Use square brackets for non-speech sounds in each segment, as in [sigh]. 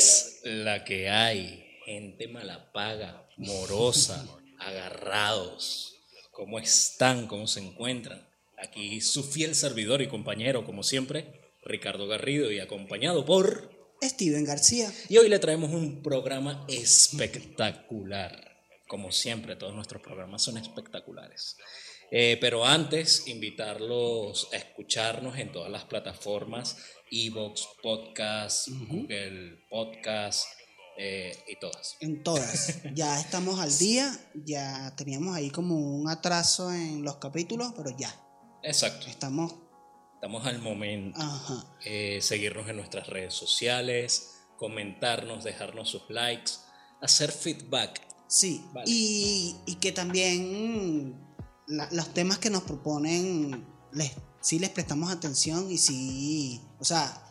es la que hay. Gente malapaga, morosa, [laughs] agarrados. ¿Cómo están? ¿Cómo se encuentran? Aquí su fiel servidor y compañero, como siempre, Ricardo Garrido, y acompañado por... Steven García. Y hoy le traemos un programa espectacular. Como siempre, todos nuestros programas son espectaculares. Eh, pero antes, invitarlos a escucharnos en todas las plataformas, Evox, Podcast, Google Podcast eh, y todas. En todas. Ya estamos al día, ya teníamos ahí como un atraso en los capítulos, pero ya. Exacto. Estamos... Estamos al momento. Ajá. Eh, seguirnos en nuestras redes sociales, comentarnos, dejarnos sus likes, hacer feedback. Sí, Vale. y, y que también la- los temas que nos proponen, les, sí les prestamos atención y sí, o sea,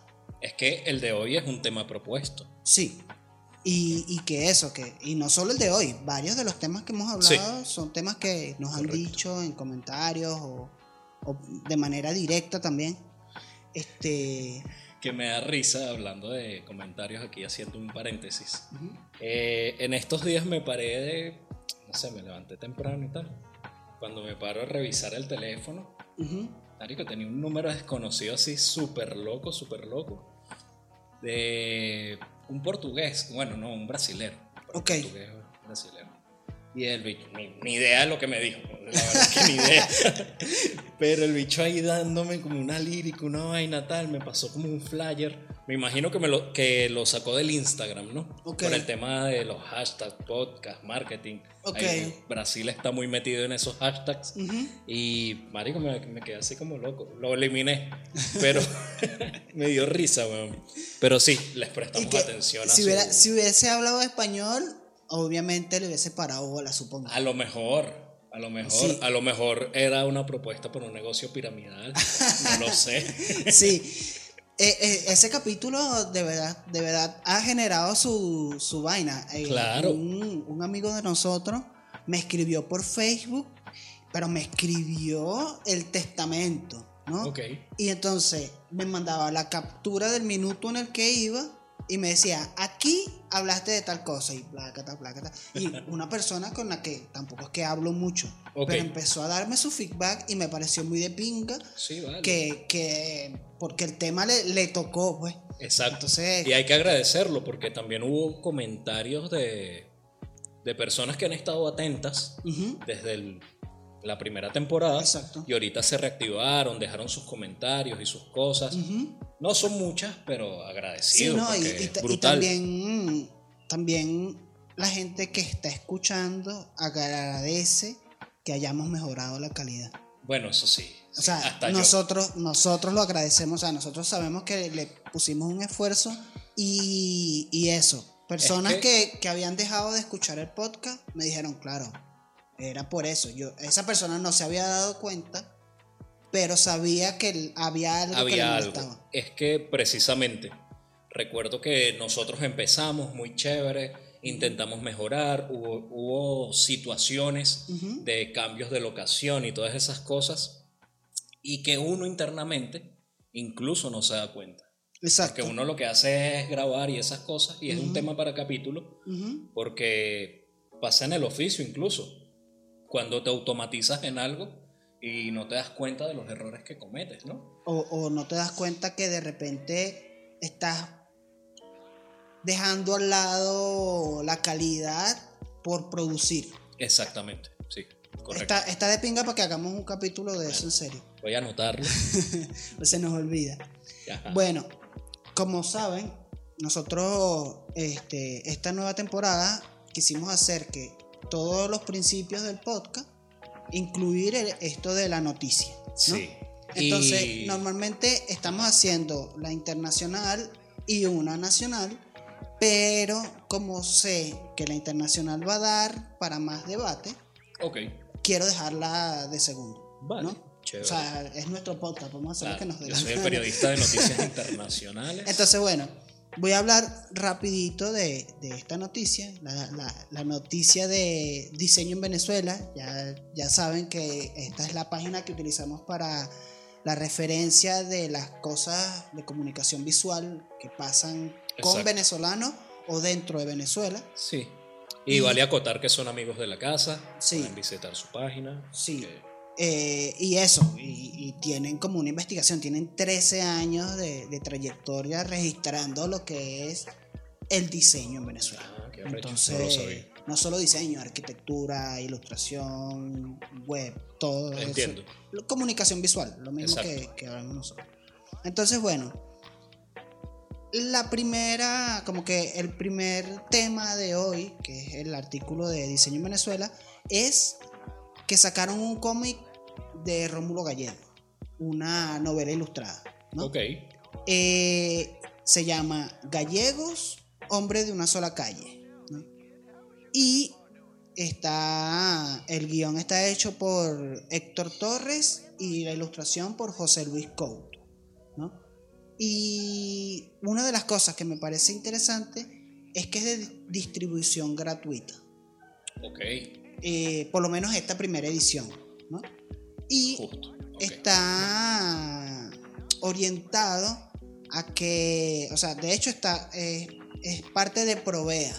Es que el de hoy es un tema propuesto. sí. Y, y que eso, que, y no solo el de hoy, varios de los temas que hemos hablado son temas que nos han dicho en comentarios o, o de manera directa también. Este, Que me da risa hablando de comentarios aquí haciendo un paréntesis. Eh, en estos días me paré de, no sé, me levanté temprano y tal. Cuando me paro a revisar el teléfono, ujú, marico, tenía un número desconocido así, súper loco, súper loco. De un portugués, bueno, no, un brasilero. Ok. Portugués, brasilero. Y el bicho, ni, ni idea de lo que me dijo. La verdad es que ni idea. [laughs] Pero el bicho ahí dándome como una lírica, una vaina tal, me pasó como un flyer. Me imagino que, me lo, que lo sacó del Instagram, ¿no? Ok. Por el tema de los hashtags, podcast, marketing. Ok. Ahí Brasil está muy metido en esos hashtags. Y, marico, me, me quedé así como loco. Lo eliminé. Pero [laughs] me dio risa, weón. Pero sí, les prestamos que atención a si, su- hubiera- si hubiese hablado español, obviamente le hubiese parado bola, supongo. A lo mejor. A lo mejor, Sí. a lo mejor era una propuesta por un negocio piramidal. [laughs] No lo sé. Sí. Eh, eh, ese capítulo de verdad, de verdad ha generado su, su vaina. Eh, Claro. Un, un amigo de nosotros me escribió por Facebook, pero me escribió el testamento, ¿no? Ok. Y entonces me mandaba la captura del minuto en el que iba y me decía, aquí hablaste de tal cosa y plácata, plácata. Y [laughs] una persona con la que tampoco es que hablo mucho, pero empezó a darme su feedback y me pareció muy de pinga Sí, vale. que, que porque el tema le, le tocó, pues. Exacto. Entonces- y hay que agradecerlo porque también hubo comentarios de, de personas que han estado atentas desde el- la primera temporada. Exacto. Y ahorita se reactivaron, dejaron sus comentarios y sus cosas. No son muchas, pero Sí, agradecidos. no, y, brutal. también, también la gente que está escuchando agradece que hayamos mejorado la calidad. Bueno, eso sí. O sea, hasta yo. nosotros, nosotros lo agradecemos, o sea, nosotros sabemos que le pusimos un esfuerzo y, y eso. Personas Es que, que habían dejado de escuchar el podcast me dijeron, claro, era por eso. Yo, esa persona no se había dado cuenta, pero sabía que había algo que le había algo. Es que precisamente, recuerdo que nosotros empezamos muy chévere, intentamos mejorar, hubo, hubo situaciones Ujú. de cambios de locación y todas esas cosas, y que uno internamente incluso no se da cuenta. Exacto. Que uno lo que hace es grabar y esas cosas, y es un tema para capítulo, Ujú. porque pasa en el oficio incluso. Cuando te automatizas en algo y no te das cuenta de los errores que cometes, ¿no? O, o no te das cuenta que de repente estás dejando al lado la calidad por producir. Exactamente, sí, correcto. Está, está de pinga para que hagamos un capítulo de eso en serio. Voy a anotarlo. [laughs] Se nos olvida. Ajá. Bueno, como saben, nosotros este, esta nueva temporada quisimos hacer que todos los principios del podcast incluir el- esto de la noticia. ¿no? Sí. Entonces, Y- normalmente estamos haciendo la internacional y una nacional, pero como sé que la internacional va a dar para más debate, quiero dejarla de segundo. vale. ¿no? Chévere. O sea, es nuestro podcast, vamos a hacer Claro, que nos dé yo soy el periodista de [laughs] noticias internacionales. Entonces, bueno, voy a hablar rapidito de, de esta noticia, la, la- la noticia de diseño en Venezuela. Ya, ya saben que esta es la página que utilizamos para la referencia de las cosas de comunicación visual que pasan con venezolanos o dentro de Venezuela. Sí. Y, Y- vale acotar que son amigos de la casa. Sí. Pueden visitar su página. Sí. que- Eh, y eso, y, y tienen como una investigación, tienen 13 años de, de trayectoria registrando lo que es el diseño en Venezuela. Ah, qué Entonces, no solo diseño, arquitectura, ilustración, web, todo eso. Entiendo. Comunicación visual, lo mismo que, que hablamos nosotros. Entonces, bueno, la primera, como que el primer tema de hoy, que es el artículo de diseño en Venezuela, es que sacaron un cómic de Rómulo Gallego, una novela ilustrada. ¿no? Ok. Eh, se llama Gallegos, hombre de una sola calle. ¿no? Y está, el guion está hecho por Héctor Torres y la ilustración por José Luis Couto. ¿no? Y una de las cosas que me parece interesante es que es de distribución gratuita. Ok. Eh, por lo menos esta primera edición. Y Justo. está orientado a que, o sea, de hecho está, eh, es parte de Provea.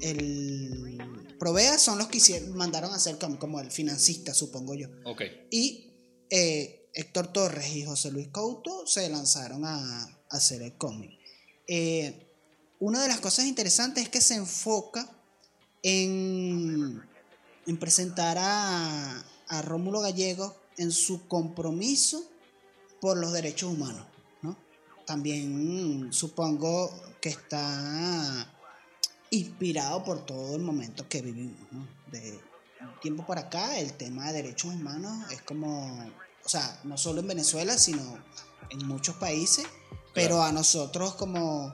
El Provea son los que hicieron, mandaron a hacer como, como el financista, supongo yo. Ok. Y eh, Héctor Torres y José Luis Couto se lanzaron a, a hacer el cómic. Eh, una de las cosas interesantes es que se enfoca en, en presentar a, a Rómulo Gallego en su compromiso por los derechos humanos. ¿no? También mm, supongo que está inspirado por todo el momento que vivimos. ¿no? De un tiempo para acá, el tema de derechos humanos es como, o sea, no solo en Venezuela, sino en muchos países, pero a nosotros como,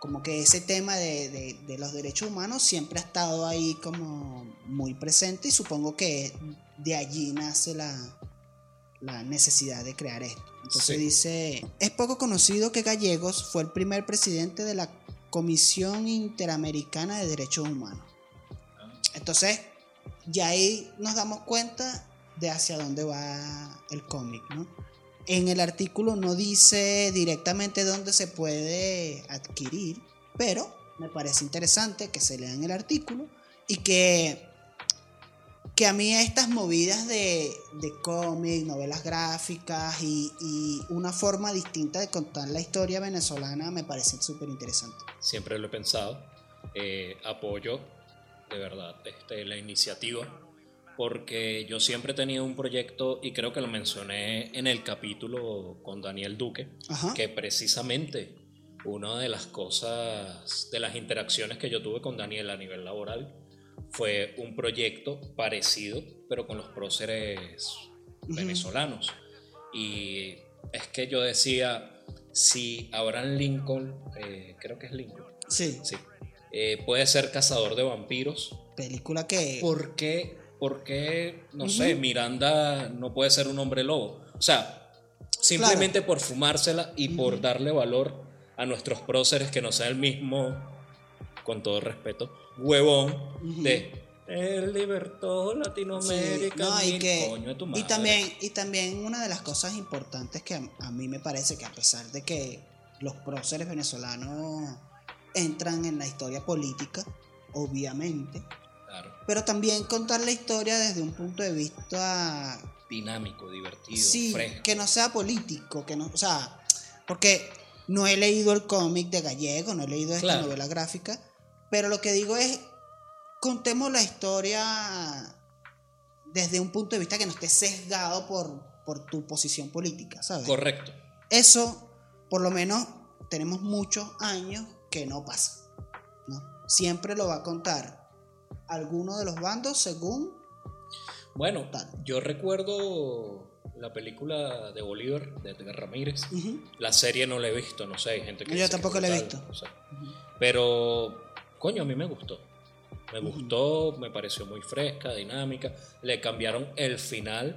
como que ese tema de, de- de los derechos humanos siempre ha estado ahí como muy presente y supongo que de allí nace la, la necesidad de crear esto. Entonces Sí. dice, es poco conocido que Gallegos fue el primer presidente de la Comisión Interamericana de Derechos Humanos. Entonces, ya ahí nos damos cuenta de hacia dónde va el cómic, ¿no? En el artículo no dice directamente dónde se puede adquirir, pero me parece interesante que se lean el artículo y que, que a mí estas movidas de, de cómic, novelas gráficas y, y una forma distinta de contar la historia venezolana me parecen súper interesantes. Siempre lo he pensado. Eh, apoyo de verdad este, la iniciativa porque yo siempre he tenido un proyecto y creo que lo mencioné en el capítulo con Daniel Duque, Ajá. que precisamente una de las cosas, de las interacciones que yo tuve con Daniel a nivel laboral fue un proyecto parecido, pero con los próceres venezolanos. Y es que yo decía, si Abraham Lincoln, eh, creo que es Lincoln, Sí, sí, eh, puede ser cazador de vampiros, película que... ¿por qué, por qué, no sé, Miranda no puede ser un hombre lobo? O sea, simplemente por fumársela y por darle valor a nuestros próceres que no sea el mismo, con todo respeto, huevón de el libertó Sí, Latinoamérica. no, y, mil que- coño de tu y madre. también y también una de las cosas importantes que a, a mí me parece que a pesar de que los próceres venezolanos entran en la historia política obviamente Claro, pero también contar la historia desde un punto de vista dinámico, divertido, sí fresco. que no sea político que no o sea porque no he leído el cómic de Gallego no he leído esta Claro. novela gráfica pero lo que digo es contemos la historia desde un punto de vista que no esté sesgado por, por tu posición política, ¿sabes? Correcto. Eso, por lo menos, tenemos muchos años que no pasa, ¿no? Siempre lo va a contar alguno de los bandos según... Bueno, Tal. yo recuerdo la película de Bolívar de Edgar Ramírez. La serie no la he visto, no sé, hay gente que Yo que tampoco la he visto. no sé. Pero, coño, a mí me gustó. Me gustó, me pareció muy fresca, dinámica. Le cambiaron el final,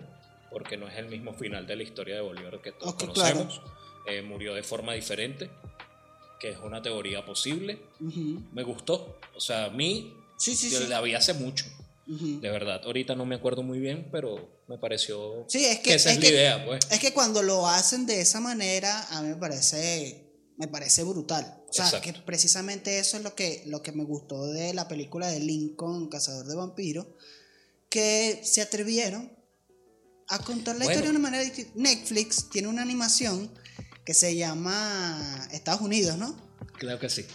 porque no es el mismo final de la historia de Bolívar que todos Ok, conocemos. Eh, murió de forma diferente, que es una teoría posible. Ujú. Me gustó. O sea, a mí, Sí, sí, yo sí. la vi hace mucho. Ujú. De verdad, ahorita no me acuerdo muy bien, pero me pareció Sí, es que, esa es, es la que- idea, pues. Es que cuando lo hacen de esa manera, a mí me parece me parece brutal. O sea, Exacto. que precisamente eso es lo que, lo que me gustó de la película de Lincoln, Cazador de Vampiros, que se atrevieron a contar la Bueno. historia de una manera distinta. Netflix tiene una animación que se llama Estados Unidos, ¿no? Claro que sí.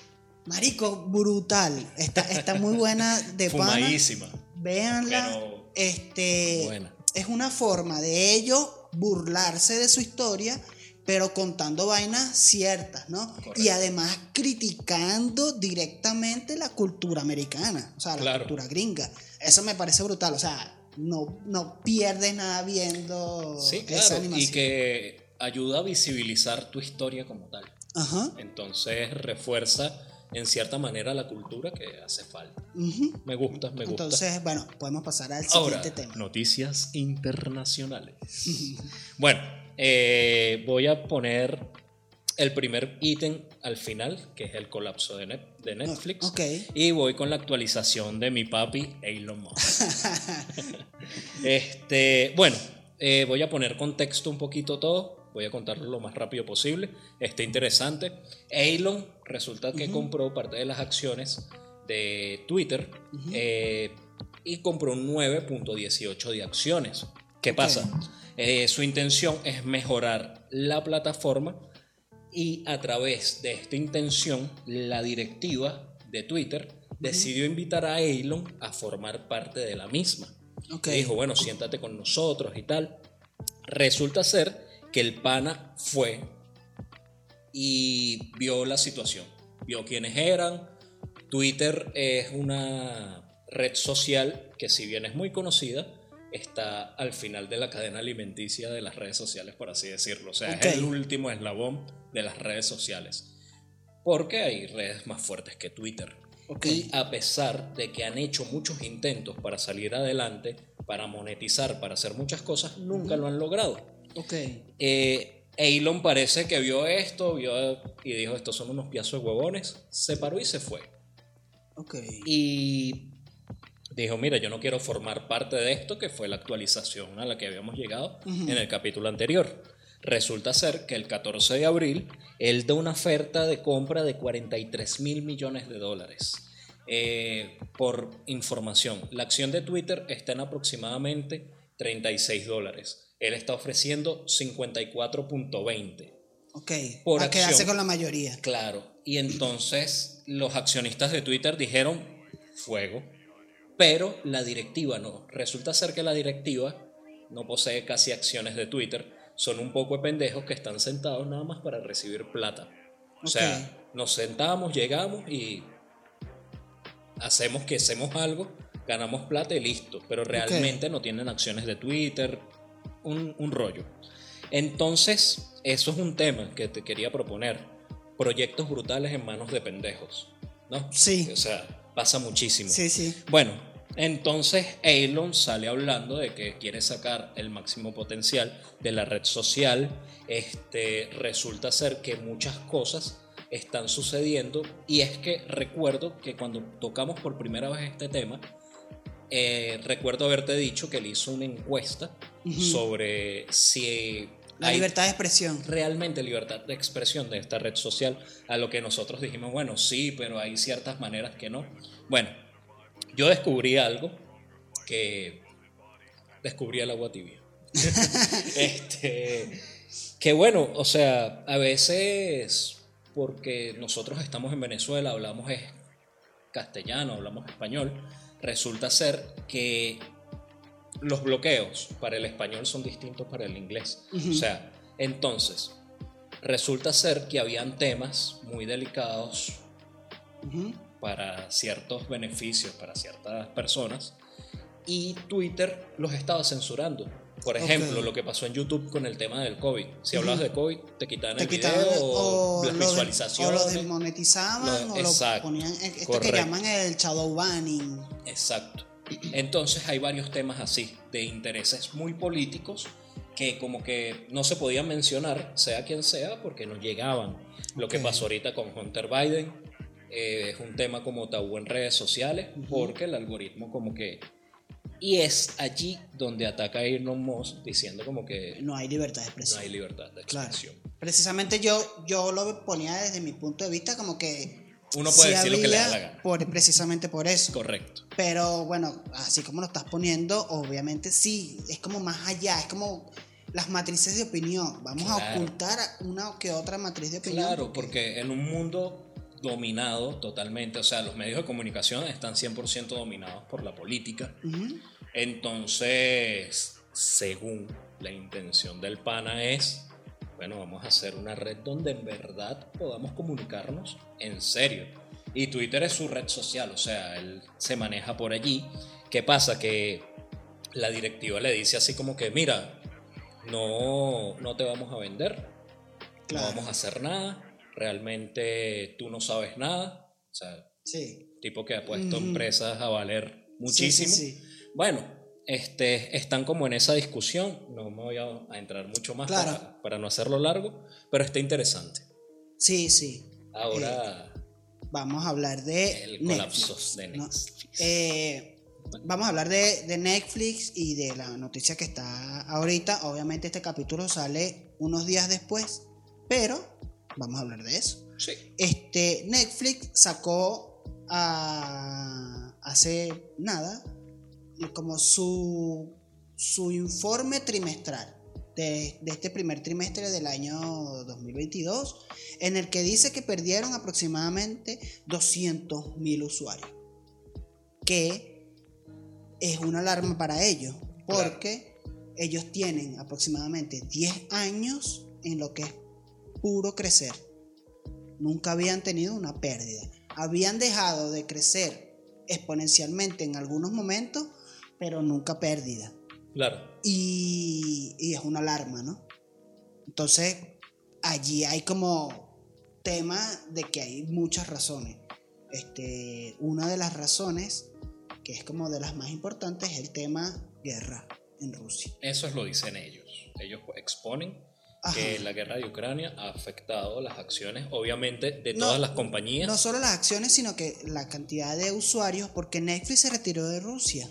Marico, brutal. Está, está muy buena [laughs] de pana. Fumadísima. Véanla. Pero Este buena. es una forma de ellos burlarse de su historia, pero contando vainas ciertas, ¿no? Correcto. Y además criticando directamente la cultura americana, o sea, la Claro. cultura gringa. Eso me parece brutal, o sea, no, no pierdes nada viendo Sí, esa claro. animación. Y que ayuda a visibilizar tu historia como tal. Ajá. Entonces refuerza en cierta manera la cultura que hace falta. Me gusta, me gusta. Entonces, bueno, podemos pasar al Ahora, siguiente tema. noticias internacionales. [laughs] bueno, eh, voy a poner el primer ítem al final, que es el colapso de, Net- de Netflix. Y voy con la actualización de mi papi Elon Musk. [laughs] este, bueno, eh, voy a poner contexto un poquito todo. Voy a contarlo lo más rápido posible. Está interesante. Elon resulta que compró parte de las acciones de Twitter eh, y compró un 9.18 de acciones. ¿Qué Ok. pasa? Eh, su intención es mejorar la plataforma y a través de esta intención la directiva de Twitter decidió invitar a Elon a formar parte de la misma. Ok. Dijo, bueno, siéntate con nosotros y tal. Resulta ser que el pana fue y vio la situación, vio quiénes eran. Twitter es una red social que si bien es muy conocida, está al final de la cadena alimenticia de las redes sociales, por así decirlo. O sea, es el último eslabón de las redes sociales. Porque hay redes más fuertes que Twitter. Y a pesar de que han hecho muchos intentos para salir adelante, para monetizar, para hacer muchas cosas, nunca lo han logrado. Ok. Eh, Elon parece que vio esto, vio y dijo, estos son unos piazos de huevones, se paró y se fue. Ok. Y dijo, mira, yo no quiero formar parte de esto, que fue la actualización a la que habíamos llegado en el capítulo anterior. Resulta ser que el 14 de abril él da una oferta de compra de 43 mil millones de dólares. Eh, por información, la acción de Twitter está en aproximadamente 36 dólares. Él está ofreciendo 54.20. Ok. Por a quedarse con la mayoría. Claro, y entonces los accionistas de Twitter dijeron fuego, pero la directiva no. Resulta ser que la directiva no posee casi acciones de Twitter, son un poco de pendejos que están sentados nada más para recibir plata. O sea, nos sentamos, llegamos y hacemos que hacemos algo, ganamos plata y listo, pero realmente no tienen acciones de Twitter, un, un rollo. Entonces, eso es un tema que te quería proponer. Proyectos brutales en manos de pendejos, ¿no? Sí. O sea, pasa muchísimo. Sí, sí. Bueno, entonces Elon sale hablando de que quiere sacar el máximo potencial de la red social. Este, resulta ser que muchas cosas están sucediendo y es que recuerdo que cuando tocamos por primera vez este tema, eh, recuerdo haberte dicho que él hizo una encuesta sobre si La hay libertad de expresión. realmente libertad de expresión de esta red social, a lo que nosotros dijimos, bueno, sí, pero hay ciertas maneras que no. Bueno, yo descubrí algo que descubrí el agua tibia. [laughs] este, que bueno, o sea, a veces porque nosotros estamos en Venezuela, hablamos castellano, hablamos español, resulta ser que los bloqueos para el español son distintos para el inglés. O sea, entonces, resulta ser que habían temas muy delicados Ujú. para ciertos beneficios, para ciertas personas, y Twitter los estaba censurando. Por ejemplo, Ok. lo que pasó en YouTube con el tema del COVID. Si hablabas de COVID, te quitaban Te el quitaban video el- o, las lo de- visualizaciones. o lo desmonetizaban Lo- o lo exacto, ponían esto que correcto. llaman el shadow banning. Exacto. Entonces hay varios temas así, de intereses muy políticos que como que no se podían mencionar, sea quien sea, porque no llegaban. Lo que pasó ahorita con Hunter Biden eh, es un tema como tabú en redes sociales, porque el algoritmo como que... Y es allí donde ataca a Elon Musk diciendo como que No hay libertad de no expresión. hay libertad de Claro. expresión. Precisamente yo, yo lo ponía desde mi punto de vista como que... Uno puede sí decir lo que le da la gana. por- precisamente por eso. Correcto. Pero bueno, así como lo estás poniendo, obviamente sí, es como más allá, es como las matrices de opinión. Vamos a ocultar una que otra matriz de opinión. Claro, porque en un mundo dominado totalmente, o sea, los medios de comunicación están 100% dominados por la política. Entonces, según la intención del pana es, bueno, vamos a hacer una red donde en verdad podamos comunicarnos en serio. Y Twitter es su red social, o sea, él se maneja por allí. ¿Qué pasa? Que la directiva le dice así como que, mira, no, no te vamos a vender, Claro. no vamos a hacer nada, realmente tú no sabes nada. O sea, Sí. tipo que ha puesto Ujú. empresas a valer muchísimo. sí, sí. Bueno, este, están como en esa discusión, no me voy a, entrar mucho más Claro. para, para no hacerlo largo, pero está interesante. Sí, sí. Ahora, Vamos a hablar de el Netflix, colapso de ¿no? Netflix. Eh, vamos a hablar de, de Netflix y de la noticia que está ahorita. Obviamente este capítulo sale unos días después, pero vamos a hablar de eso. sí, Este, Netflix sacó a- hace nada como su, su informe trimestral de, de este primer trimestre del año 2022, en el que dice que perdieron aproximadamente 200 mil usuarios, que es una alarma para ellos, porque ellos tienen aproximadamente 10 años en lo que es puro crecer nunca habían tenido una pérdida. Habían dejado de crecer exponencialmente en algunos momentos, pero nunca pérdida. claro. Y, y es una alarma, ¿no? Entonces, allí hay como tema de que hay muchas razones. Este, una de las razones, que es como de las más importantes, es el tema guerra en Rusia. Eso es lo dicen ellos. Ellos exponen Ajá. que la guerra de Ucrania ha afectado las acciones, obviamente, de No, todas las compañías. No solo las acciones, sino que la cantidad de usuarios, porque Netflix se retiró de Rusia.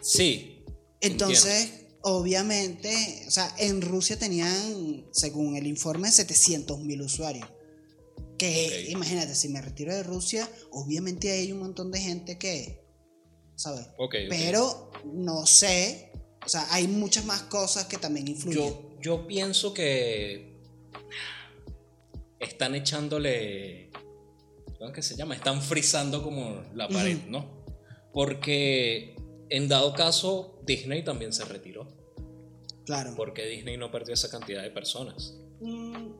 Sí. Entonces, obviamente, o sea, en Rusia tenían, según el informe, 700 mil usuarios. Que imagínate, si me retiro de Rusia, obviamente hay un montón de gente que, ¿sabes? Ok, ok. Pero no sé, o sea, hay muchas más cosas que también influyen. Yo, yo pienso que están echándole. ¿Cómo es que se llama? Están frizando como la pared. ¿no? Porque en dado caso, Disney también se retiró. claro. Porque Disney no perdió esa cantidad de personas. Mm,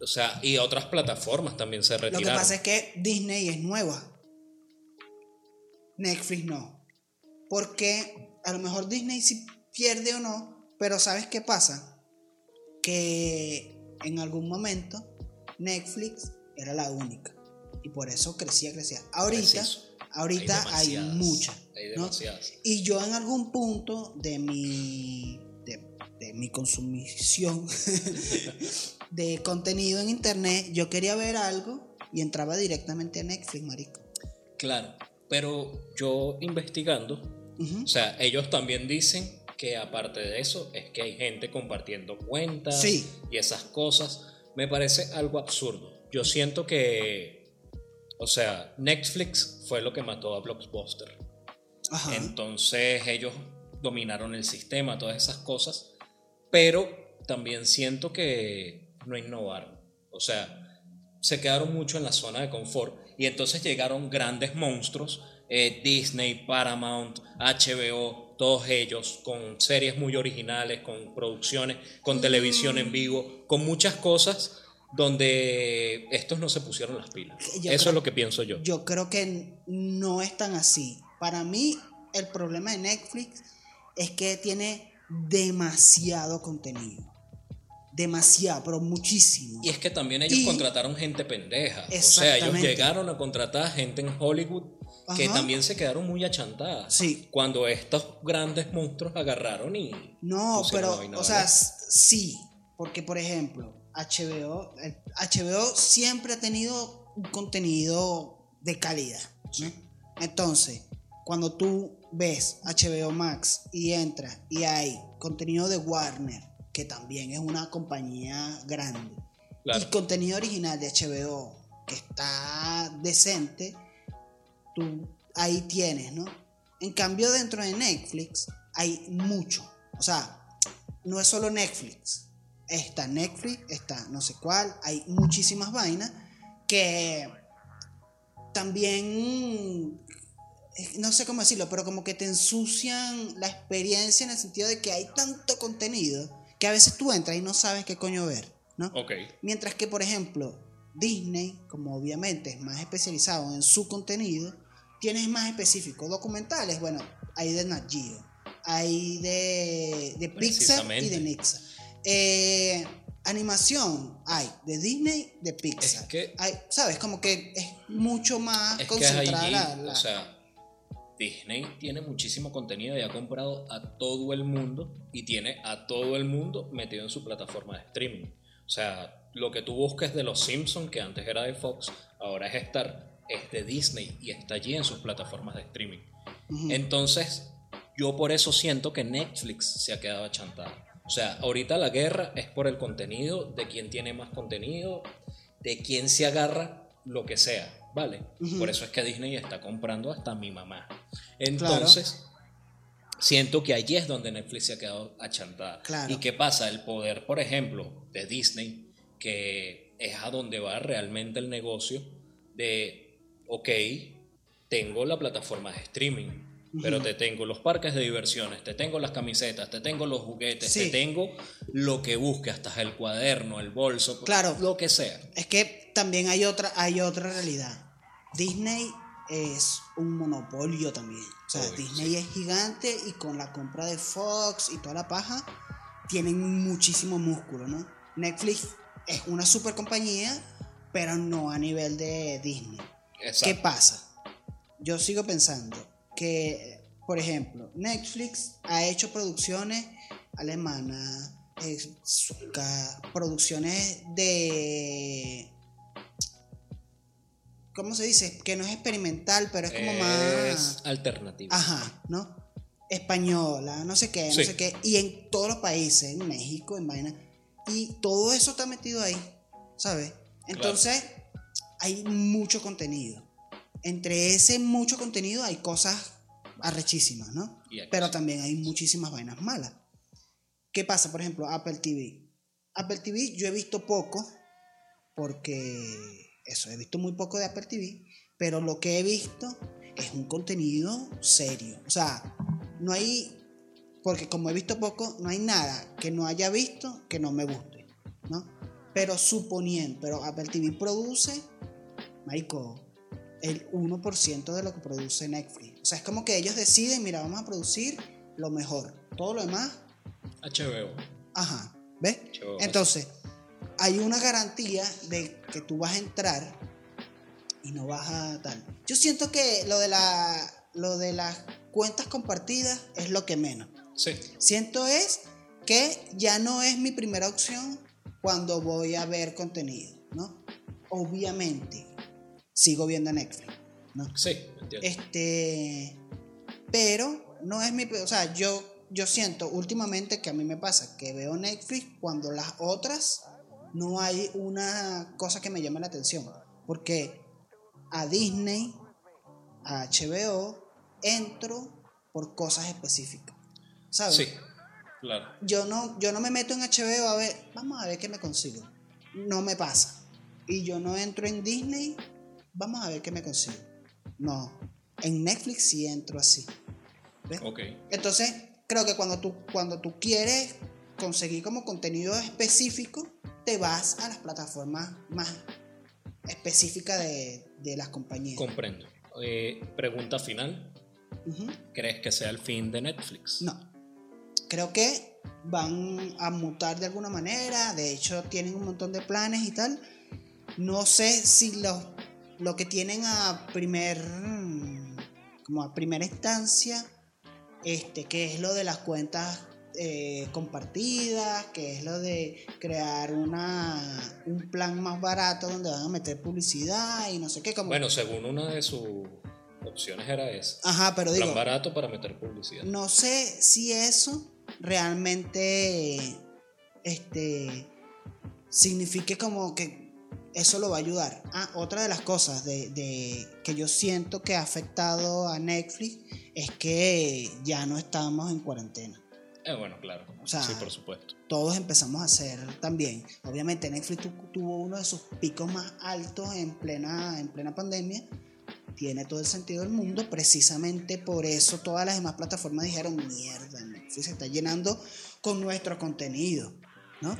O sea, y otras plataformas también se Lo que retiraron. pasa es que Disney es nueva. Netflix no. Porque a lo mejor Disney sí pierde o no, pero ¿sabes qué pasa? Que en algún momento Netflix era la única. Y por eso crecía, crecía. Ahorita, Preciso. Ahorita hay, muchas. Hay ¿no? demasiadas. Y yo en algún punto de mi, de, de mi consumición [laughs] de contenido en internet, yo quería ver algo y entraba directamente a Netflix, marico. Claro, pero yo investigando, o sea, ellos también dicen que aparte de eso es que hay gente compartiendo cuentas Sí. y esas cosas. Me parece algo absurdo. Yo siento que, o sea, Netflix fue lo que mató a Blockbuster. Ajá. Entonces ellos dominaron el sistema, todas esas cosas, pero también siento que no innovaron. O sea, se quedaron mucho en la zona de confort y entonces llegaron grandes monstruos, eh, Disney, Paramount, HBO, todos ellos, con series muy originales, con producciones, con televisión en vivo, con muchas cosas donde estos no se pusieron las pilas. Yo Eso creo- es lo que pienso yo. Yo creo que no es tan así. Para mí, el problema de Netflix es que tiene demasiado contenido. Demasiado, pero muchísimo. Y es que también ellos Y- contrataron gente pendeja. O sea, ellos llegaron a contratar gente en Hollywood que también se quedaron muy achantadas. Sí. Cuando estos grandes monstruos agarraron y. No, pero, o sea, sí, porque por ejemplo, HBO, el- HBO siempre ha tenido un contenido de calidad. ¿no? Entonces, cuando tú ves HBO Max y entras y hay contenido de Warner, que también es una compañía grande, Claro. y contenido original de HBO que está decente, tú ahí tienes, ¿no? En cambio, dentro de Netflix hay mucho. O sea, no es solo Netflix. Está Netflix, está no sé cuál, hay muchísimas vainas que también no sé cómo decirlo, pero como que te ensucian la experiencia en el sentido de que hay tanto contenido que a veces tú entras y no sabes qué coño ver, ¿no? Mientras que, por ejemplo, Disney, como obviamente es más especializado en su contenido, tienes más específico. Documentales, bueno, hay de Nat Geo, hay de, de Pixar y de. Nixa. Eh, animación, hay de Disney, de Pixar. Es que- Hay, ¿Sabes? Como que es mucho más Es que concentrada allí, la- la- o sea, Disney tiene muchísimo contenido y ha comprado a todo el mundo y tiene a todo el mundo metido en su plataforma de streaming. O sea, lo que tú busques de los Simpsons, que antes era de Fox, ahora es Star, es de Disney y está allí en sus plataformas de streaming. Entonces, yo por eso siento que Netflix se ha quedado achantada. O sea, ahorita la guerra es por el contenido, de quién tiene más contenido, de quién se agarra lo que sea, ¿vale? Por eso es que Disney está comprando hasta mi mamá. Entonces, siento que allí es donde Netflix se ha quedado achantada. Claro. ¿Y qué pasa? El poder, por ejemplo, de Disney, que es a donde va realmente el negocio de, ok, tengo la plataforma de streaming, pero te tengo los parques de diversiones, te tengo las camisetas, te tengo los juguetes, Sí. te tengo lo que busques, hasta el cuaderno, el bolso, Claro. lo que sea. Es que también hay otra, hay otra realidad. Disney es un monopolio también. O sea, Obvio, Disney es gigante y con la compra de Fox y toda la paja, tienen muchísimo músculo, ¿no? Netflix es una super compañía, pero no a nivel de Disney. ¿Qué pasa? Yo sigo pensando que, por ejemplo, Netflix ha hecho producciones alemanas, eh, producciones de... ¿Cómo se dice? Que no es experimental, pero es como es más... alternativo. Ajá, ¿no? Española, no sé qué, no sé qué. Y en todos los países, en México, en vaina. Y todo eso está metido ahí, ¿sabes? Entonces, hay mucho contenido. Entre ese mucho contenido hay cosas arrechísimas, ¿no? Pero también hay muchísimas vainas malas. ¿Qué pasa? Por ejemplo, Apple TV. Apple TV yo he visto poco, porque eso, he visto muy poco de Apple TV, pero lo que he visto es un contenido serio. O sea, no hay, porque como he visto poco, no hay nada que no haya visto que no me guste, ¿no? Pero suponiendo, pero Apple TV produce, marico, el 1% de lo que produce Netflix. O sea, es como que ellos deciden, mira, vamos a producir lo mejor. Todo lo demás, HBO. ajá, ¿ves? HBO. Entonces, hay una garantía de que tú vas a entrar y no vas a tal. Yo siento que lo de la lo de las cuentas compartidas es lo que menos. Sí. Siento es que ya no es mi primera opción cuando voy a ver contenido, ¿no? Obviamente, sigo viendo Netflix, ¿no? Sí, entiendo. Este, pero no es mi, o sea, yo yo siento últimamente que a mí me pasa que veo Netflix cuando las otras no hay una cosa que me llame la atención, porque a Disney, a HBO entro por cosas específicas. ¿Sabes? Sí, claro. yo no, yo no me meto en HBO a ver, vamos a ver qué me consigo. No me pasa. Y yo no entro en Disney, vamos a ver qué me consigo. No. En Netflix sí entro así. ¿Ves? Ok. Entonces, creo que cuando tú, cuando tú quieres conseguir como contenido específico, te vas a las plataformas más específicas de, de las compañías. Comprendo. Eh, pregunta final. ¿Crees que sea el fin de Netflix? No. Creo que van a mutar de alguna manera. De hecho, tienen un montón de planes y tal. No sé si lo, lo que tienen a primer. como a primera instancia. Este, que es lo de las cuentas eh, compartidas, que es lo de crear una, un plan más barato donde van a meter publicidad y no sé qué. Como, Bueno, según una de sus opciones era esa. Ajá, pero digo. Plan barato para meter publicidad. No sé si eso realmente este signifique como que eso lo va a ayudar. Ah, otra de las cosas de, de- que yo siento que ha afectado a Netflix es que ya no estamos en cuarentena. Eh, bueno, claro. O sea, sí, por supuesto. Todos empezamos a hacer también. Obviamente Netflix tu- tuvo uno de sus picos más altos en plena, en plena pandemia. Tiene todo el sentido del mundo. Precisamente por eso todas las demás plataformas dijeron, mierda, Netflix se está llenando con nuestro contenido. ¿No?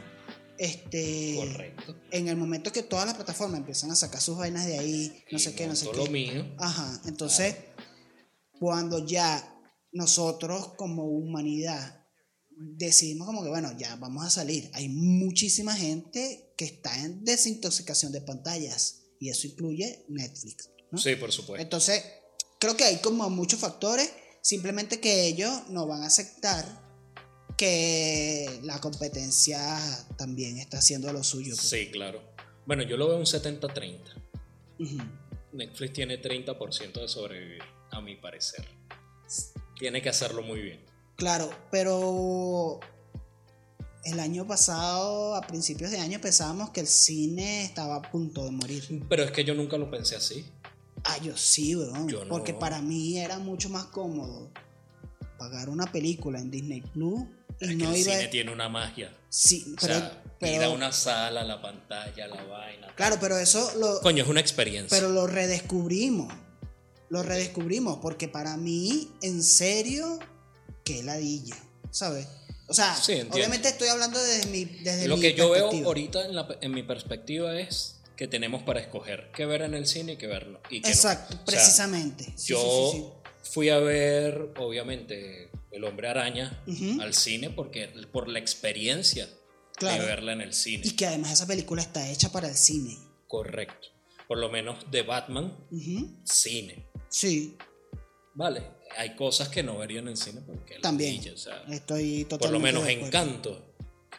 Este, Correcto. en el momento que todas las plataformas empiezan a sacar sus vainas de ahí, no Y sé qué, no sé montó qué. lo mío. Ajá, entonces, cuando ya nosotros como humanidad decidimos como que, bueno, ya vamos a salir, hay muchísima gente que está en desintoxicación de pantallas y eso incluye Netflix. ¿no? Sí, por supuesto. Entonces, creo que hay como muchos factores, simplemente que ellos no van a aceptar que la competencia también está haciendo lo suyo. pues. Sí, claro. Bueno, yo lo veo un 70-30. Ujú. Netflix tiene 30% de sobrevivir, a mi parecer. Tiene que hacerlo muy bien. Claro, pero el año pasado, a principios de año, pensábamos que el cine estaba a punto de morir. Pero es que yo nunca lo pensé así. Ah, yo sí, weón. Yo no. Porque para mí era mucho más cómodo pagar una película en Disney Plus Es que no el iba cine tiene una magia. Sí, O pero, sea, pero- ir a una sala, la pantalla, la vaina. claro, pero eso lo, Coño, es una experiencia. pero lo redescubrimos. Lo redescubrimos porque para mí, en serio, qué ladilla, ¿sabes? O sea, Sí, obviamente estoy hablando desde mi desde Lo mi que yo veo ahorita en, la- en mi perspectiva es que tenemos para escoger qué ver en el cine y qué ver no. Y qué no. Exacto, O sea, precisamente. Sí, yo sí, fui a ver, obviamente, El Hombre Araña Ujú. al cine porque por la experiencia Claro. de verla en el sí. cine. Y que además esa película está hecha para el cine. Correcto. Por lo menos de Batman, Ujú. cine. Sí, Vale, hay cosas que no vería en el cine porque también. o sea, Estoy totalmente por lo menos. Encanto.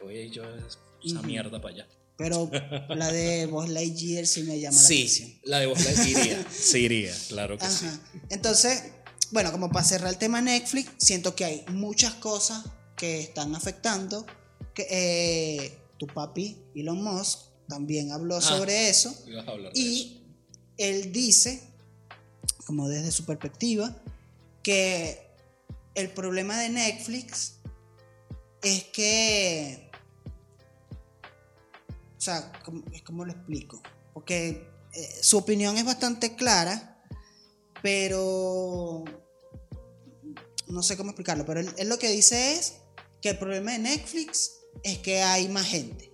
Ir yo esa Ujú. mierda para allá. Pero [laughs] la de Buzz Lightyear sí me llama la atención. Sí, la de vos la [laughs] iría. Sí iría, claro que sí. Ajá. Entonces, bueno, como para cerrar el tema Netflix, siento que hay muchas cosas que están afectando. Que, eh, tu papi, Elon Musk, también habló Ah. sobre eso. Y él dice, como desde su perspectiva, que el problema de Netflix es que, o sea, ¿cómo, es como lo explico? Porque eh, su opinión es bastante clara, pero no sé cómo explicarlo, pero él, él lo que dice es que el problema de Netflix es que hay más gente,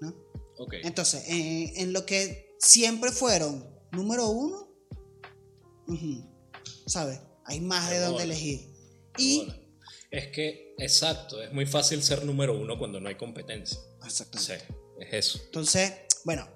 ¿no? Ok. Entonces, en, en lo que siempre fueron número uno, ¿sabes? Hay más de dónde elegir. Y, Bola. Es que, exacto, es muy fácil ser número uno cuando no hay competencia. Exactamente. Sí, es eso. Entonces, bueno,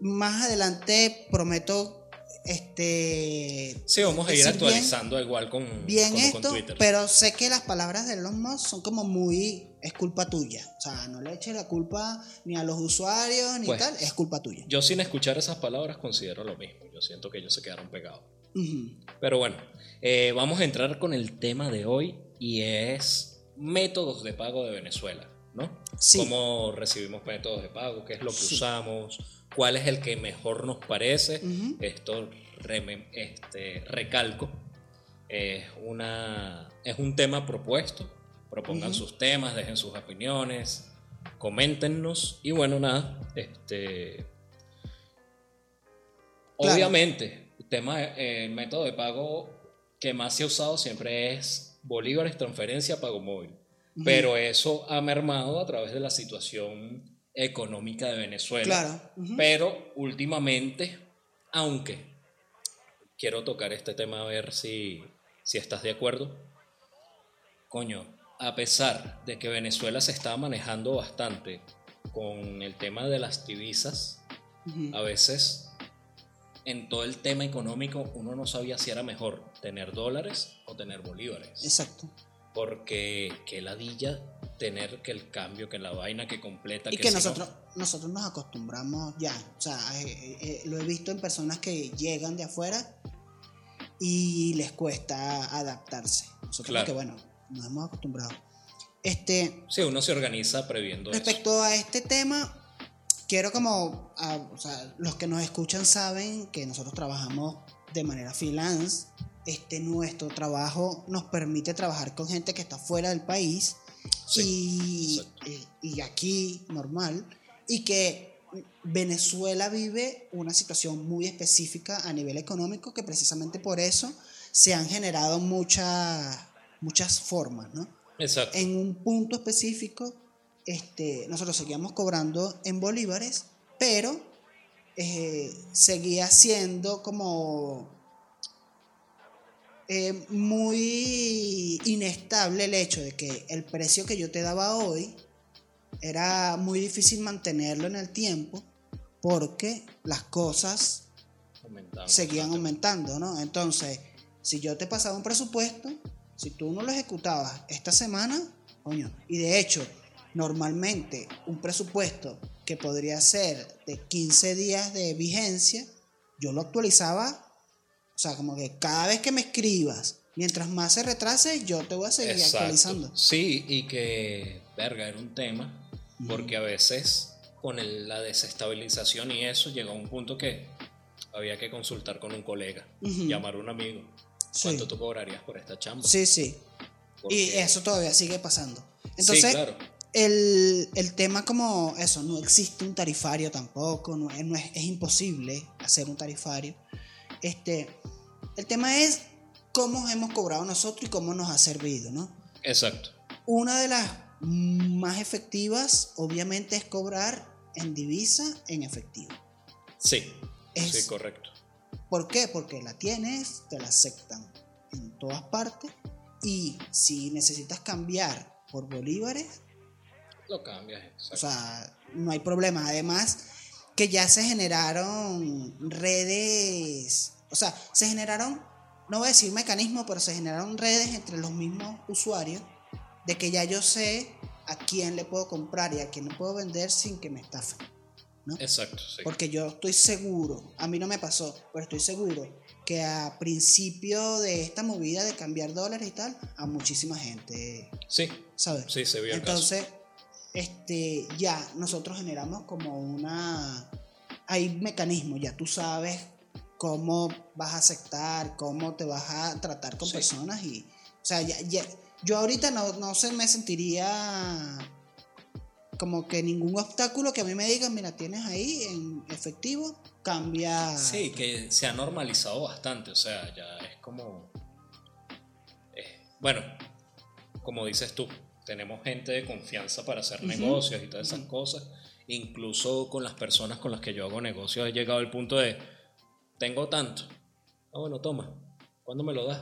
más adelante prometo este Sí, vamos a ir decir bien- actualizando igual con, bien como esto, con Twitter. pero sé que las palabras de Elon Musk son como muy es culpa tuya. O sea, no le eches la culpa ni a los usuarios ni Pues, tal, es culpa tuya. Yo sin escuchar esas palabras considero lo mismo. Yo siento que ellos se quedaron pegados. Ujú. Pero bueno, eh, vamos a entrar con el tema de hoy y es métodos de pago de Venezuela, ¿no? Sí. ¿Cómo recibimos métodos de pago? ¿Qué es lo que Sí. usamos? ¿Cuál es el que mejor nos parece? Esto este, recalco. Es, una, es un tema propuesto. Propongan sus temas, dejen sus opiniones, coméntenos. Y bueno, nada, este, Claro. Obviamente, el tema, eh, el método de pago que más se ha usado siempre es bolívares, transferencia, pago móvil. Pero eso ha mermado a través de la situación económica de Venezuela. Claro. ujú. Pero últimamente, aunque quiero tocar este tema a ver si, si estás de acuerdo, coño, a pesar de que Venezuela se está manejando bastante con el tema de las divisas, Ujú. a veces en todo el tema económico uno no sabía si era mejor tener dólares o tener bolívares. Exacto. Porque que ladilla tener que el cambio, que la vaina que completa. Y que si no- nosotros, nosotros nos acostumbramos ya. O sea, eh, eh, lo he visto en personas que llegan de afuera y les cuesta adaptarse. Nosotros Claro. porque, bueno, nos hemos acostumbrado. Este, Sí, uno se organiza previendo eso. respecto a este tema, quiero como, o sea, los que nos escuchan saben que nosotros trabajamos de manera freelance. Este nuestro trabajo nos permite trabajar con gente que está fuera del país Sí, y, y- y aquí normal y que Venezuela vive una situación muy específica a nivel económico que precisamente por eso se han generado muchas muchas formas, ¿no? Exacto. En un punto específico, este, nosotros seguíamos cobrando en bolívares, pero eh, seguía siendo como eh, muy inestable el hecho de que el precio que yo te daba hoy era muy difícil mantenerlo en el tiempo porque las cosas Aumentando. seguían aumentando, ¿no? Entonces, si yo te pasaba un presupuesto, si tú no lo ejecutabas esta semana, coño, y de hecho, normalmente un presupuesto que podría ser de 15 días de vigencia, yo lo actualizaba, sea, como que cada vez que me escribas, mientras más se retrase, yo te voy a seguir Exacto. actualizando. Sí, y que, verga, era un tema, porque a veces con el- la desestabilización y eso llega a un punto que había que consultar con un colega, Ujú. llamar a un amigo. Sí. ¿Cuánto tú cobrarías por esta chamba? Sí, sí. Y eso todavía sigue pasando. Entonces, sí, claro. el, el tema como eso, no existe un tarifario tampoco, no, es- no es, es imposible hacer un tarifario. Este, el tema es cómo hemos cobrado nosotros y cómo nos ha servido, ¿no? Exacto. Una de las más efectivas, obviamente, es cobrar en divisa en efectivo. Sí, Es- sí, correcto. ¿Por qué? Porque la tienes, te la aceptan en todas partes y si necesitas cambiar por bolívares, Lo cambias, exacto. O sea, no hay problema. Además, que ya se generaron redes, o sea, se generaron, no voy a decir mecanismos, pero se generaron redes entre los mismos usuarios de que ya yo sé a quién le puedo comprar y a quién le puedo vender sin que me estafen. ¿no? Exacto, sí. Porque yo estoy seguro, a mí no me pasó, pero estoy seguro que a principio de esta movida de cambiar dólares y tal, a muchísima gente, Sí, ¿sabes? sí, se vio el caso. Este, ya nosotros generamos como una... Hay mecanismos, ya tú sabes cómo vas a aceptar, cómo te vas a tratar con Sí. personas y... O sea, ya, ya- yo ahorita no, no se me sentiría como que ningún obstáculo que a mí me digan, mira, tienes ahí en efectivo, cambia... Sí, que se ha normalizado bastante, o sea, ya es como... eh, bueno, como dices tú, tenemos gente de confianza para hacer negocios y todas esas cosas. Incluso con las personas con las que yo hago negocios he llegado al punto de, tengo tanto. Ah, bueno, toma. ¿Cuándo me lo das?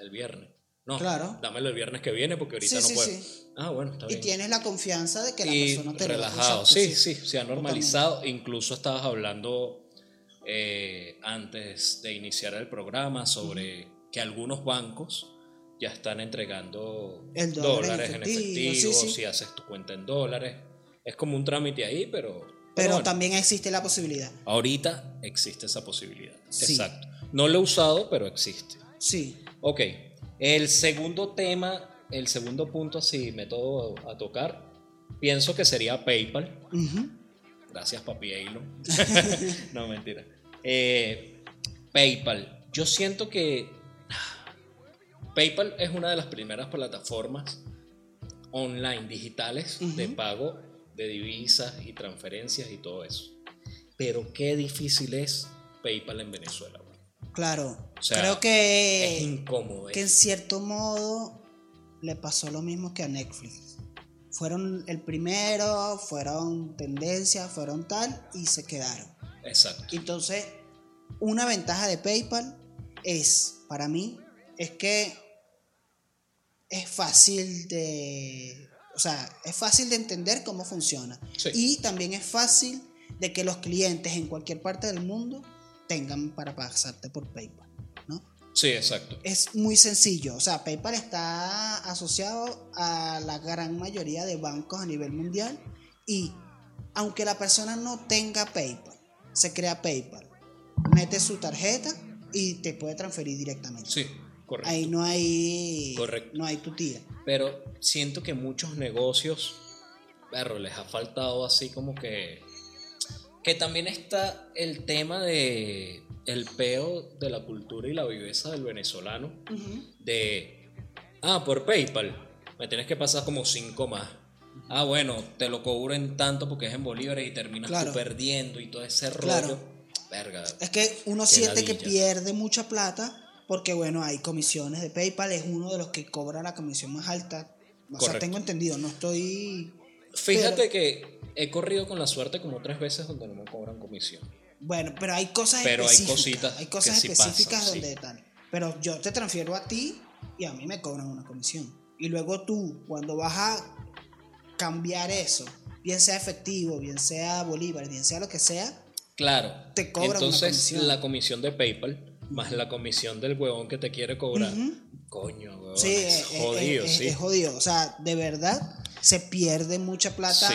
El viernes. No, Claro. dámelo el viernes que viene porque ahorita Sí, no sí, puedo. sí. Ah, bueno, está Y bien. tienes la confianza de que la y persona te relajado, sí, sí, se ha normalizado. Incluso estabas hablando eh, antes de iniciar el programa sobre que algunos bancos ya están entregando El dólar en dólares en efectivo, efectivo, sí, sí. si haces tu cuenta en dólares. Es como un trámite ahí, pero... Pero bueno, también existe la posibilidad. Ahorita existe esa posibilidad. Sí. Exacto. No lo he usado, pero existe. Sí. Ok, el segundo tema, el segundo punto así, método a tocar, pienso que sería PayPal. Gracias, papi Elon. [laughs] [laughs] no, mentira. Eh, PayPal. Yo siento que PayPal es una de las primeras plataformas online digitales de pago de divisas y transferencias y todo eso. Pero qué difícil es PayPal en Venezuela. bro. Claro. O sea, Creo Es que, incómodo. que en cierto modo le pasó lo mismo que a Netflix. Fueron el primero, fueron tendencias, fueron tal y se quedaron. Exacto. Entonces, una ventaja de PayPal es, para mí, es que es fácil de, o sea, es fácil de entender cómo funciona. Sí. Y también es fácil de que los clientes en cualquier parte del mundo tengan para pasarte por PayPal, ¿no? Sí, exacto. Es muy sencillo, o sea, PayPal está asociado a la gran mayoría de bancos a nivel mundial y aunque la persona no tenga PayPal, se crea PayPal, mete su tarjeta y te puede transferir directamente. Sí, correcto. Ahí no hay Correcto. no hay tu tía. Pero siento que muchos negocios, perro, les ha faltado así como que Que también está el tema de el peo de la cultura y la viveza del venezolano. De, ah, por PayPal, me tienes que pasar como cinco más. Ah, bueno, te lo cobro en tanto porque es en bolívares y terminas tú perdiendo y todo ese rollo. Verga, es que uno siente que pierde mucha plata porque, bueno, hay comisiones de PayPal, es uno de los que cobra la comisión más alta. O sea, tengo entendido, no estoy... Fíjate que he corrido con la suerte como tres veces donde no me cobran comisión. Bueno, pero hay cosas pero específicas. Hay, cositas hay cosas específicas donde tal. Pero yo te transfiero a ti y a mí me cobran una comisión. Y luego tú, cuando vas a cambiar eso, bien sea efectivo, bien sea bolívar, bien sea lo que sea, claro. te cobran Entonces, una comisión. la comisión de PayPal más la comisión del huevón que te quiere cobrar. Coño, huevón. Sí, es, jodido, sí. Es jodido. O sea, de verdad se pierde mucha plata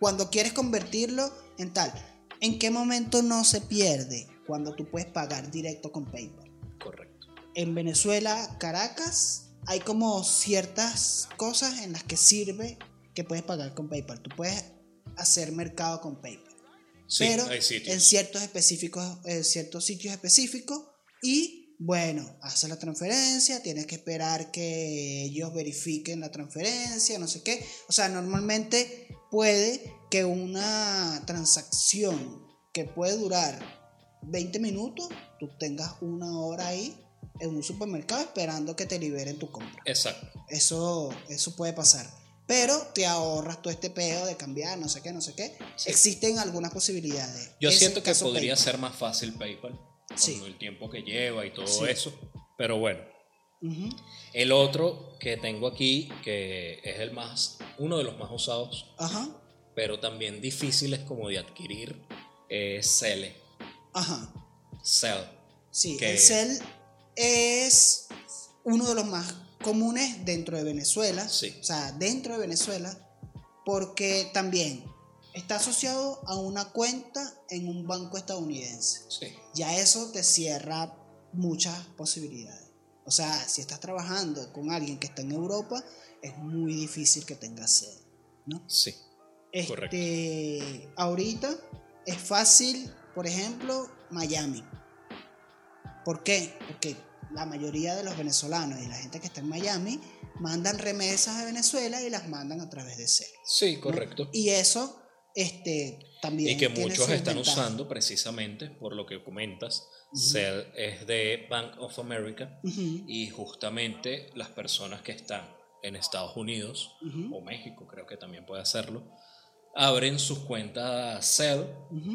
cuando quieres convertirlo en tal. ¿En qué momento no se pierde? Cuando tú puedes pagar directo con PayPal. Correcto. En Venezuela, Caracas, hay como ciertas cosas en las que sirve que puedes pagar con PayPal. Tú puedes hacer mercado con PayPal. Sí, pero en ciertos específicos, en ciertos sitios específicos y bueno, haces la transferencia, tienes que esperar que ellos verifiquen la transferencia, no sé qué. O sea, normalmente puede que una transacción que puede durar 20 minutos, tú tengas una hora ahí en un supermercado esperando que te liberen tu compra. Exacto. Eso, eso puede pasar. Pero te ahorras todo este pedo de cambiar, no sé qué, no sé qué. Existen algunas posibilidades. Yo siento que podría ser más fácil PayPal. Con el tiempo que lleva y todo eso. Pero bueno. El otro que tengo aquí, que es el más, uno de los más usados, pero también difíciles como de adquirir, es Cele. Ajá. Cell. Sí, el Cell es uno de los más comunes dentro de Venezuela. Sí. O sea, dentro de Venezuela, porque también está asociado a una cuenta en un banco estadounidense. Sí. Ya eso te cierra muchas posibilidades. O sea, si estás trabajando con alguien que está en Europa, es muy difícil que tengas sede, ¿no? Sí. Este, correcto. Ahorita es fácil, por ejemplo, Miami. ¿Por qué? Porque la mayoría de los venezolanos y la gente que está en Miami mandan remesas a Venezuela y las mandan a través de CEL. Sí, correcto. Y eso este, también. Y que muchos están usando precisamente por lo que comentas. CEL es de Bank of America y justamente las personas que están en Estados Unidos o México, creo que también puede hacerlo, abren sus cuentas CEL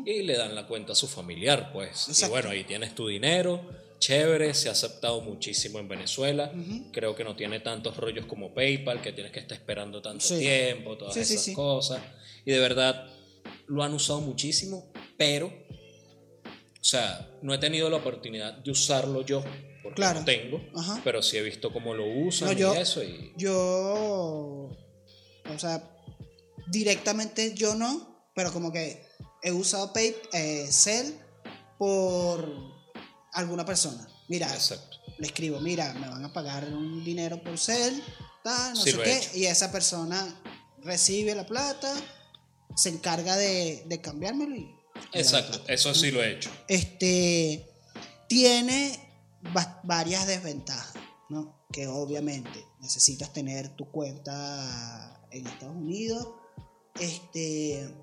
y le dan la cuenta a su familiar, pues. Y bueno, ahí tienes tu dinero chévere, se ha aceptado muchísimo en Venezuela. Creo que no tiene tantos rollos como PayPal, que tienes que estar esperando tanto tiempo, todas esas cosas. Y de verdad lo han usado muchísimo, pero, o sea, no he tenido la oportunidad de usarlo yo, porque claro. tengo, pero sí he visto cómo lo usan y eso. Y... Yo, o sea, directamente yo no, pero como que he usado PayPal, eh, Cell por alguna persona. Mira, le escribo, mira, me van a pagar un dinero por cel, tal, no sé qué, y esa persona recibe la plata, se encarga de, de cambiármelo y... Exacto, eso sí lo he hecho. Este, tiene varias desventajas, ¿no? Que obviamente necesitas tener tu cuenta en Estados Unidos. Este,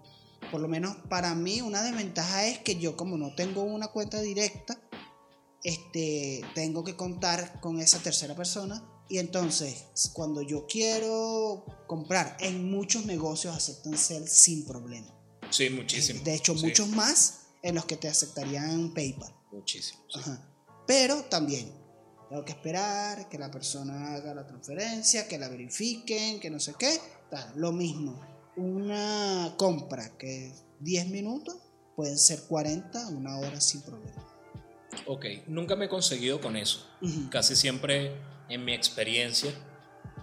por lo menos para mí una desventaja es que yo como no tengo una cuenta directa, este, tengo que contar con esa tercera persona. Y entonces, cuando yo quiero comprar, en muchos negocios aceptan CEL sin problema. Sí, muchísimo. De hecho, muchos más en los que te aceptarían PayPal. Muchísimo. Pero también tengo que esperar que la persona haga la transferencia, que la verifiquen, que no sé qué. lo mismo. Una compra que es 10 minutos, pueden ser 40, una hora sin problema. Ok, nunca me he conseguido con eso. Casi siempre en mi experiencia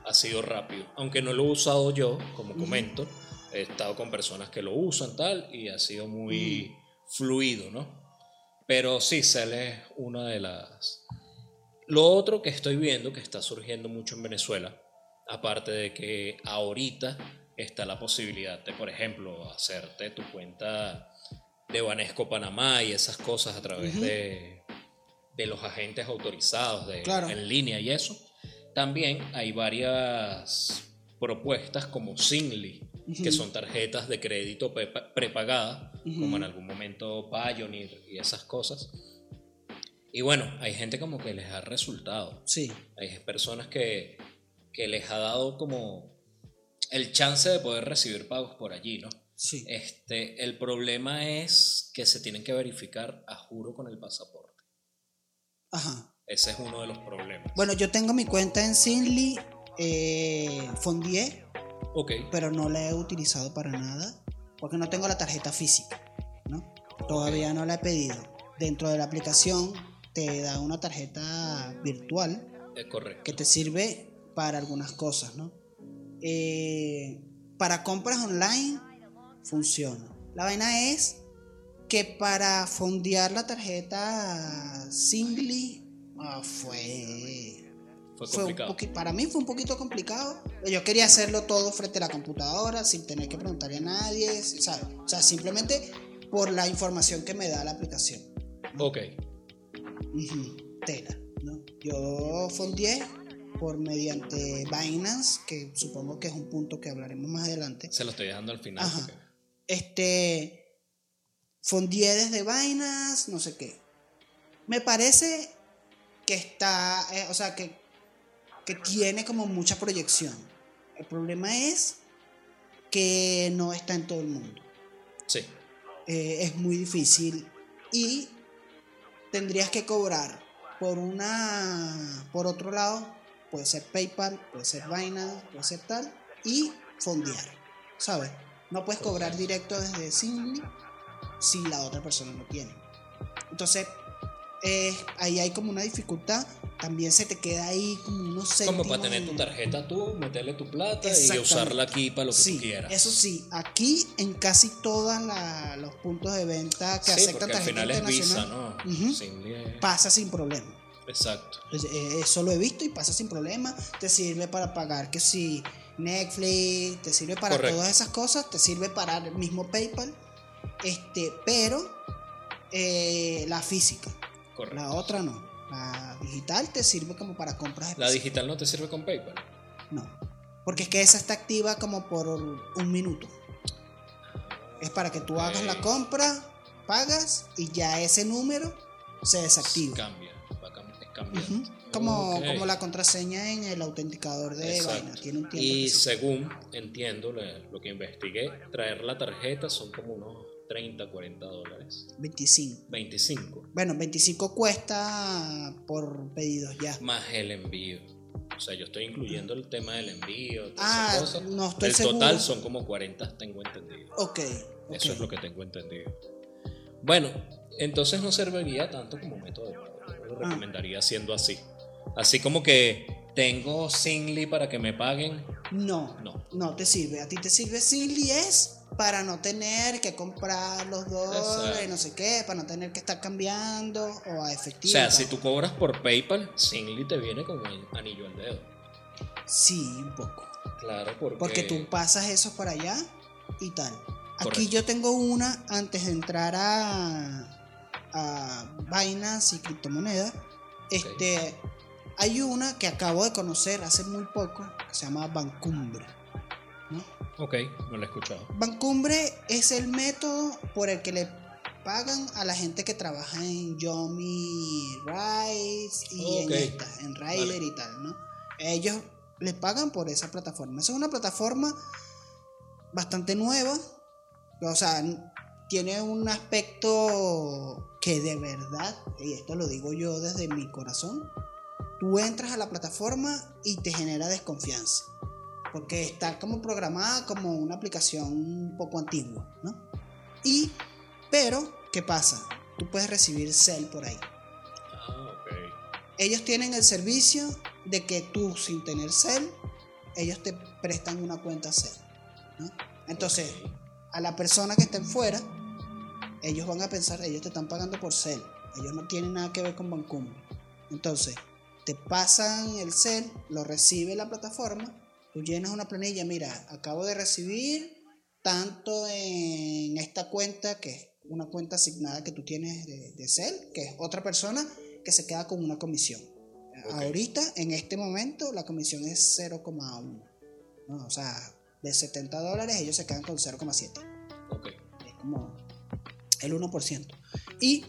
ha sido rápido. Aunque no lo he usado yo, como comento, he estado con personas que lo usan tal y ha sido muy fluido, ¿no? Pero sí, Cell es una de las... Lo otro que estoy viendo que está surgiendo mucho en Venezuela, aparte de que ahorita está la posibilidad de, por ejemplo, hacerte tu cuenta de Banesco Panamá y esas cosas a través de, de los agentes autorizados de, Claro. en línea y eso. También hay varias propuestas como Singly, que son tarjetas de crédito prepa- prepagadas, como en algún momento Pioneer y esas cosas. Y bueno, hay gente como que les ha resultado. Sí, Hay personas que, que les ha dado como el chance de poder recibir pagos por allí, ¿no? sí. Este, el problema es que se tienen que verificar a juro con el pasaporte. Ajá. Ese es uno de los problemas. Bueno, yo tengo mi cuenta en Sinly, eh, Fondier, ok, pero no la he utilizado para nada porque no tengo la tarjeta física, ¿no? Todavía no la he pedido. Dentro de la aplicación te da una tarjeta virtual es correcto. que te sirve para algunas cosas, ¿no? Eh, para compras online funciona. La vaina es que para fondear la tarjeta Singly ah, fue Fue fue un complicado. poqui- para mí fue un poquito complicado. Yo quería hacerlo todo frente a la computadora sin tener que preguntarle a nadie, ¿sabes? O sea, simplemente por la información que me da la aplicación. Ok, Tela, ¿no? Yo fondeé por mediante Binance, que supongo que es un punto que hablaremos más adelante. se lo estoy dejando al final. Ajá. porque- Este fondeé desde Binance, no sé qué. Me parece que está, eh, o sea, que, que tiene como mucha proyección. El problema es que no está en todo el mundo. Sí, Eh, es muy difícil y tendrías que cobrar por una por otro lado puede ser PayPal puede ser Binance puede ser tal y fondear sabes no puedes cobrar directo desde Singly si la otra persona no tiene entonces eh, ahí hay como una dificultad también se te queda ahí como unos como para céntimos tener tu tarjeta tú, meterle tu plata y usarla aquí para lo que sí, tú quieras. Eso sí, aquí en casi todos los puntos de venta que sí, aceptan al tarjeta es Visa, ¿no? Sin- eh, pasa sin problema. Exacto. Pues, eh, Eso lo he visto y pasa sin problema. Te sirve para pagar que si Netflix, te sirve para Correcto. todas esas cosas, te sirve para el mismo PayPal. Este, pero eh, la física, Correcto. la otra no. La digital te sirve como para compras La específicas. digital no te sirve con PayPal. No. Porque es que esa está activa como por un minuto. Es para que tú hagas la compra, pagas y ya ese número se desactiva. Cambia, va. Como, como la contraseña en el autenticador de vaina. Tiene un tiempo. Y según entiendo lo que investigué, traer la tarjeta son como unos 30, 40 dólares. 25. 25. Bueno, 25 cuesta por pedidos ya. Más el envío. O sea, yo estoy incluyendo el tema del envío. Ah, cosas. no estoy el seguro. total son como 40, tengo entendido. Ok. Eso es lo que tengo entendido. Bueno, entonces no serviría tanto como método de pago. Yo Ah. lo recomendaría siendo así. Así como que tengo Singly para que me paguen. No, No. no te sirve. A ti te sirve Singly es para no tener que comprar los dólares, no sé qué, para no tener que estar cambiando o a O efectivo. sea, tal. si tú cobras por PayPal, Singly te viene como el anillo al dedo. Sí, un poco. Claro, porque, Porque tú pasas eso para allá y tal. Aquí Correcto. yo tengo una antes de entrar a, a Binance y criptomonedas. Este, hay una que acabo de conocer hace muy poco que se llama Bancumbre. ¿no? Ok, no lo he escuchado. Bancumbre es el método por el que le pagan a la gente que trabaja en Yomi Rides y en esta, en Rider Vale. y tal, ¿no? Ellos les pagan por esa plataforma. Esa es una plataforma bastante nueva. O sea, tiene un aspecto que de verdad, y esto lo digo yo desde mi corazón, tú entras a la plataforma y te genera desconfianza. Porque está como programada como una aplicación un poco antigua, ¿no? Y, pero, ¿qué pasa? Tú puedes recibir cel por ahí. Ah, ok. Ellos tienen el servicio de que tú, sin tener cel, ellos te prestan una cuenta cel, ¿no? Entonces, a la persona que esté fuera, ellos van a pensar, ellos te están pagando por cel. Ellos no tienen nada que ver con Bancumbre. Entonces, te pasan el cel, lo recibe la plataforma, tú llenas una planilla, mira, acabo de recibir tanto en esta cuenta que una cuenta asignada que tú tienes de, de Cel, que es otra persona que se queda con una comisión. Ahorita, en este momento, la comisión es 0,1. ¿no? O sea, de 70 dólares ellos se quedan con 0,7. Ok. Es como el 1%. Y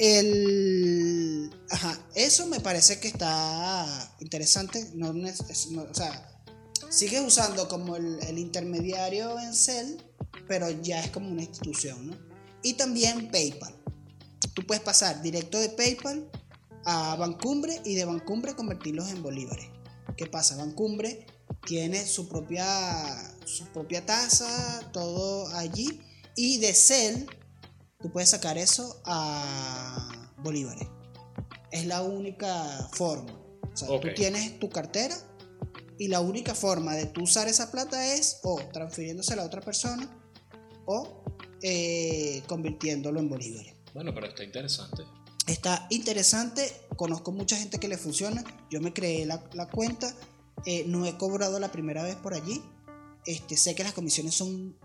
el... Ajá, eso me parece que está interesante. O sea, sigues usando como el, el intermediario en Cell, pero ya es como una institución, ¿no? Y también PayPal. Tú puedes pasar directo de PayPal a Bancumbre y de Bancumbre convertirlos en bolívares. ¿Qué pasa? Bancumbre tiene su propia, su propia tasa, todo allí. Y de Cell, tú puedes sacar eso a bolívares. Es la única forma. O sea, Ok. tú tienes tu cartera y la única forma de tú usar esa plata es o transfiriéndosela a otra persona o eh, convirtiéndolo en bolívares. Bueno, pero está interesante. Está interesante, conozco mucha gente que le funciona. Yo me creé la, la cuenta, eh, no he cobrado la primera vez por allí. Este, sé que las comisiones son,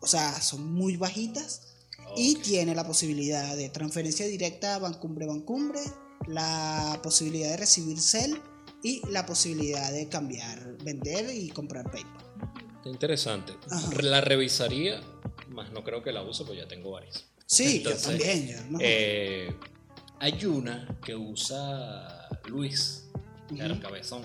o sea, son muy bajitas y tiene la posibilidad de transferencia directa a Bancumbre Bancumbre, la posibilidad de recibir CEL y la posibilidad de cambiar, vender y comprar PayPal. Está interesante. Ajá. La revisaría, más no creo que la use, pues ya tengo varias. Sí, Entonces, yo también. yo no- Eh, hay una que usa Luis, Ujú. el cabezón.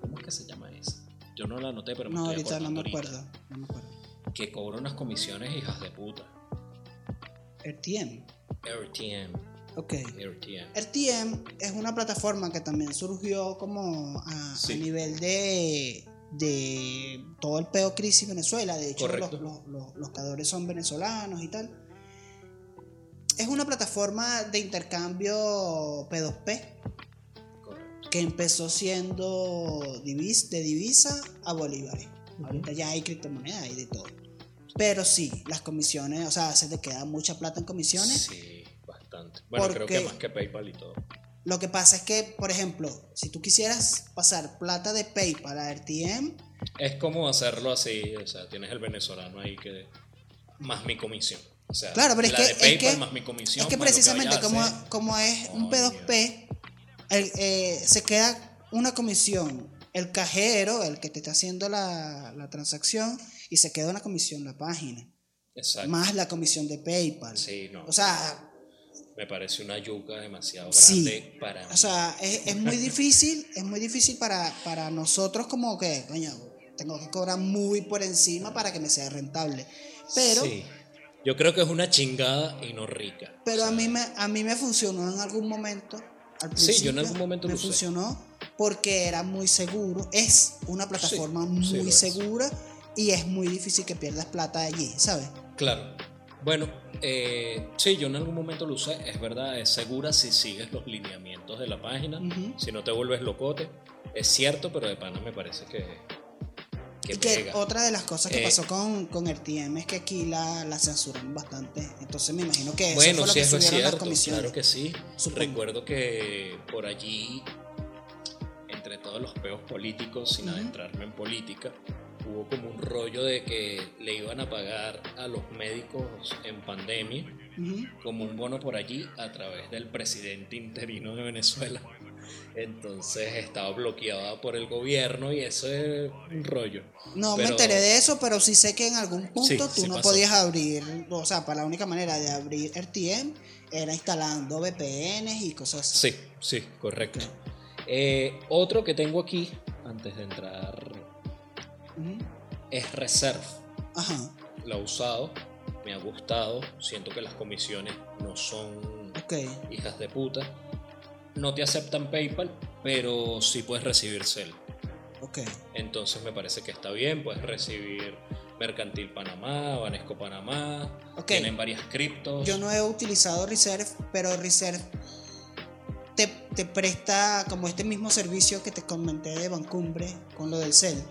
¿Cómo es que se llama esa? Yo no la anoté, pero me No, estoy ahorita no me acuerdo. No me acuerdo. Que cobra unas comisiones hijas de puta. RTM. RTM. Ok. RTM. RTM es una plataforma que también surgió como a, nivel de, de todo el peo crisis Venezuela. De hecho, los, Correcto. los, los- los creadores son venezolanos y tal. Es una plataforma de intercambio P2P Correcto. que empezó siendo divis- de divisa a bolívares. Ahorita ya hay criptomonedas y de todo. Pero sí, las comisiones, o sea, se te queda mucha plata en comisiones. Sí, bastante. Bueno, creo que más que PayPal y todo. Lo que pasa es que, por ejemplo, si tú quisieras pasar plata de PayPal a RTM, Es como hacerlo así, o sea, tienes el venezolano ahí que más mi comisión. O sea, Claro, pero es que- de es que- más mi comisión. es que precisamente como, hacer. como es un Coño. P2P, el, eh, se queda una comisión el cajero, el que te está haciendo la, la transacción, y se queda una comisión la página, Exacto. más la comisión de PayPal. Sí, no. O sea, me parece una yuca demasiado Sí. grande para mí. O sea, es, es muy difícil, es muy difícil para, para nosotros como que, coño, tengo que cobrar muy por encima para que me sea rentable. Pero, Sí. Yo creo que es una chingada y no rica. pero O a mí me, a mí me funcionó en algún momento. Al Sí, yo en algún momento me lo usé. funcionó porque era muy seguro. Es una plataforma sí muy es. Y es muy difícil que pierdas plata allí, ¿sabes? Claro. Bueno, eh, sí, yo en algún momento lo usé. Es verdad, es segura si sigues los lineamientos de la página. Si no te vuelves locote. Es cierto, pero de pana me parece que, que y que pega. otra de las cosas que Eh, pasó con, con el TM es que aquí la, la censuran bastante. Entonces me imagino que eso Bueno, fue lo sí, que eso es las cierto, comisiones. claro que sí. Supongo. Recuerdo que por allí, entre todos los peos políticos, sin adentrarme en política, hubo como un rollo de que le iban a pagar a los médicos en pandemia como un bono por allí a través del presidente interino de Venezuela. Entonces estaba bloqueada por el gobierno y eso es un rollo. No me enteré de eso, pero sí sé que en algún punto Sí, tú sí no pasó. podías abrir, o sea, para la única manera de abrir RTM era instalando VPNs y cosas así. Sí, sí, correcto. Eh, otro que tengo aquí, antes de entrar, Es Reserve. Ajá, La he usado, me ha gustado, siento que las comisiones no son ok. hijas de puta. No te aceptan PayPal, pero sí puedes recibir Cel. Ok. Entonces me parece que está bien, puedes recibir Mercantil Panamá, Banesco Panamá, Ok. tienen varias criptos. Yo no he utilizado Reserve, pero Reserve te, te presta como este mismo servicio que te comenté de Bancumbre con lo del cel.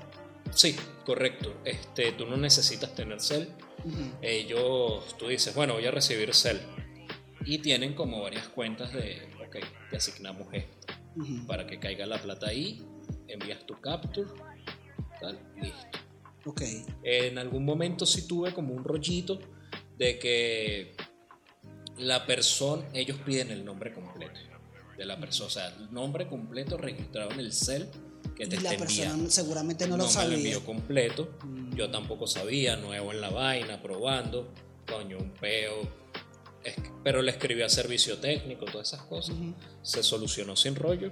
Sí, correcto. Este, tú no necesitas tener Cel. Ujú. Ellos, tú dices, bueno, voy a recibir Cel. Y tienen como varias cuentas de, ok, te asignamos esto. Para que caiga la plata ahí, envías tu capture, tal, listo. Ok. En algún momento sí tuve como un rollito de que la persona, ellos piden el nombre completo de la persona, o sea, el nombre completo registrado en el cel que te y la persona enviando. seguramente no, no lo me sabía. lo envió completo, yo tampoco sabía, nuevo en la vaina, probando, coño, un peo. Es que- pero le escribí a servicio técnico, todas esas cosas. Se solucionó sin rollo.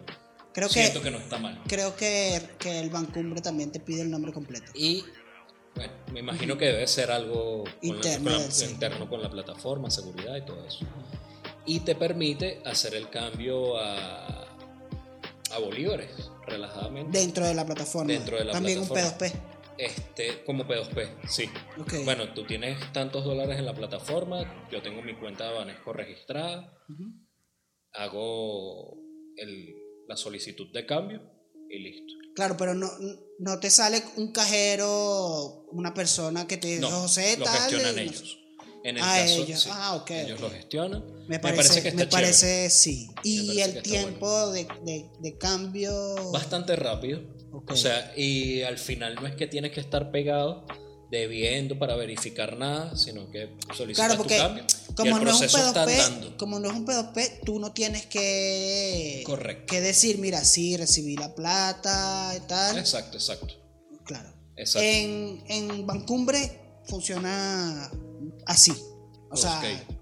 Creo Siento que, que no está mal. creo que, que el Bancumbre también te pide el nombre completo. Y bueno, me imagino que debe ser algo con la- Interno con la- sí. interno con la plataforma, seguridad y todo eso. Y te permite hacer el cambio a, a bolívares, relajadamente. Dentro de la plataforma. Dentro de la también plataforma. un P2P. Este, como P2P, sí. Ok. Bueno, tú tienes tantos dólares en la plataforma, yo tengo mi cuenta de Banesco registrada, hago el- la solicitud de cambio y listo. Claro, pero no, no te sale un cajero, una persona que te dice, No, José, lo tal. gestionan no ellos. sé. En el Ah, caso, ellos. sí, Ah, ok, ellos lo gestionan. Me parece, que está me parece chévere. sí. Y parece el tiempo de, de- de cambio. bastante rápido. Ok. O sea, y al final no es que tienes que estar pegado debiendo para verificar nada, sino que solicitas Claro, tu porque cambio y como el no, es un proceso está P2P, andando. como no es un P2P, tú no tienes que, Correcto. que decir, mira, sí, recibí la plata y tal. Exacto, exacto. Claro. Exacto. En, en Bancumbre funciona así. O sea,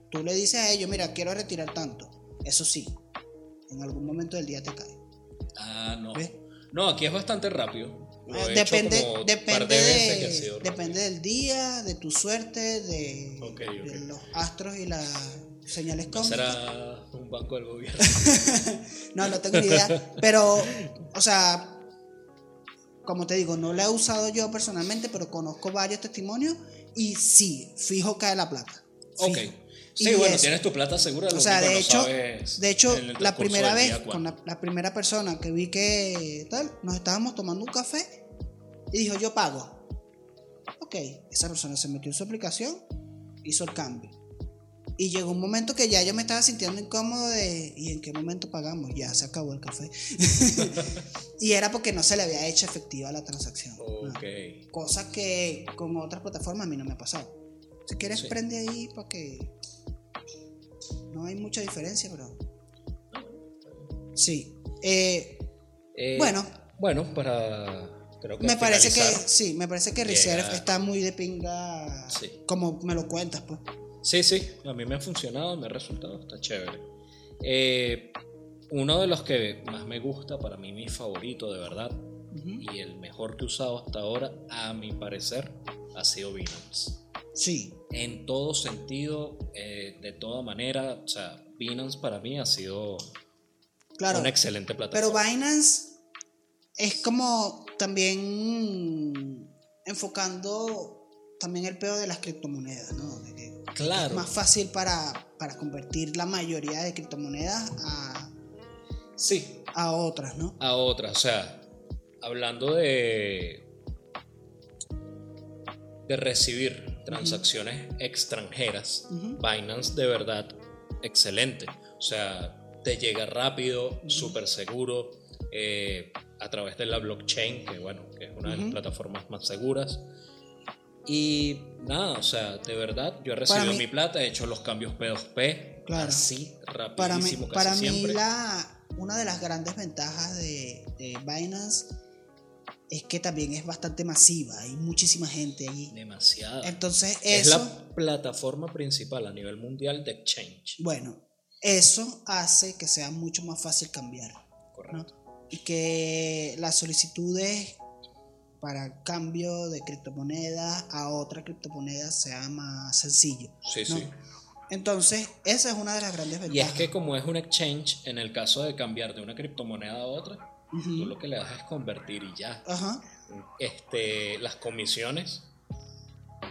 tú le dices a ellos, mira, quiero retirar tanto. Eso sí, en algún momento del día te cae. Ah, no. ¿Ves? No, aquí es bastante rápido. He hecho depende, depende, de depende del día, de tu suerte, de, los astros y las señales No cósmicas. será un banco del gobierno. [laughs] No, no tengo ni idea. Pero, o sea, como te digo, no la he usado yo personalmente, pero conozco varios testimonios y sí, fijo cae la plata. ok. Fijo. Sí, Y bueno, eso. tienes tu plata segura. O sea, de hecho, sabes de hecho, el la primera vez, con la, la primera persona que vi que tal, nos estábamos tomando un café y dijo, yo pago. Ok, esa persona se metió en su aplicación, hizo el cambio. Y llegó un momento que ya yo me estaba sintiendo incómodo de, ¿y en qué momento pagamos? Ya se acabó el café. [laughs] y era porque no se le había hecho efectiva la transacción. ¿no? Ok. Cosa que con otras plataformas a mí no me ha pasado. Si quieres, Sí. prende ahí para que. No hay mucha diferencia, pero. Sí. Eh, Eh, Bueno. Bueno, para. Creo que me parece que. Sí, me parece que Reserve está muy de pinga. Sí. Como me lo cuentas, pues. Sí, sí, a mí me ha funcionado, me ha resultado, está chévere. Eh, uno de los que más me gusta, para mí mi favorito de verdad, y el mejor que he usado hasta ahora, a mi parecer, ha sido Binance. Sí. En todo sentido, eh, de toda manera, o sea, Binance para mí ha sido Claro. una excelente Pero plataforma. Binance es como también enfocando también el peor de las criptomonedas, ¿no? De que claro, es más fácil para, para convertir la mayoría de criptomonedas a, sí, a otras, ¿no? a otras. O sea, hablando de, de recibir transacciones extranjeras. Binance de verdad excelente. O sea, te llega rápido, súper seguro, eh, a través de la blockchain, que bueno, que es una de las plataformas más seguras. Y nada, o sea, de verdad, yo he recibido mí- mi plata, he hecho los cambios P2P, Claro. así, Para mí, rapidísimo, casi para mí siempre. la, una de las grandes ventajas de, de Binance es que también es bastante masiva, hay muchísima gente allí. Demasiado. Entonces es eso, la plataforma principal a nivel mundial de exchange. bueno, eso hace que sea mucho más fácil cambiar. Correcto. y que las solicitudes para cambio de criptomonedas a otra criptomoneda sea más sencillo. Sí, ¿no? sí. Entonces, esa es una de las grandes ventajas. Y es que como es un exchange, en el caso de cambiar de una criptomoneda a otra, tú lo que le das es convertir y ya. Ajá, Este, las comisiones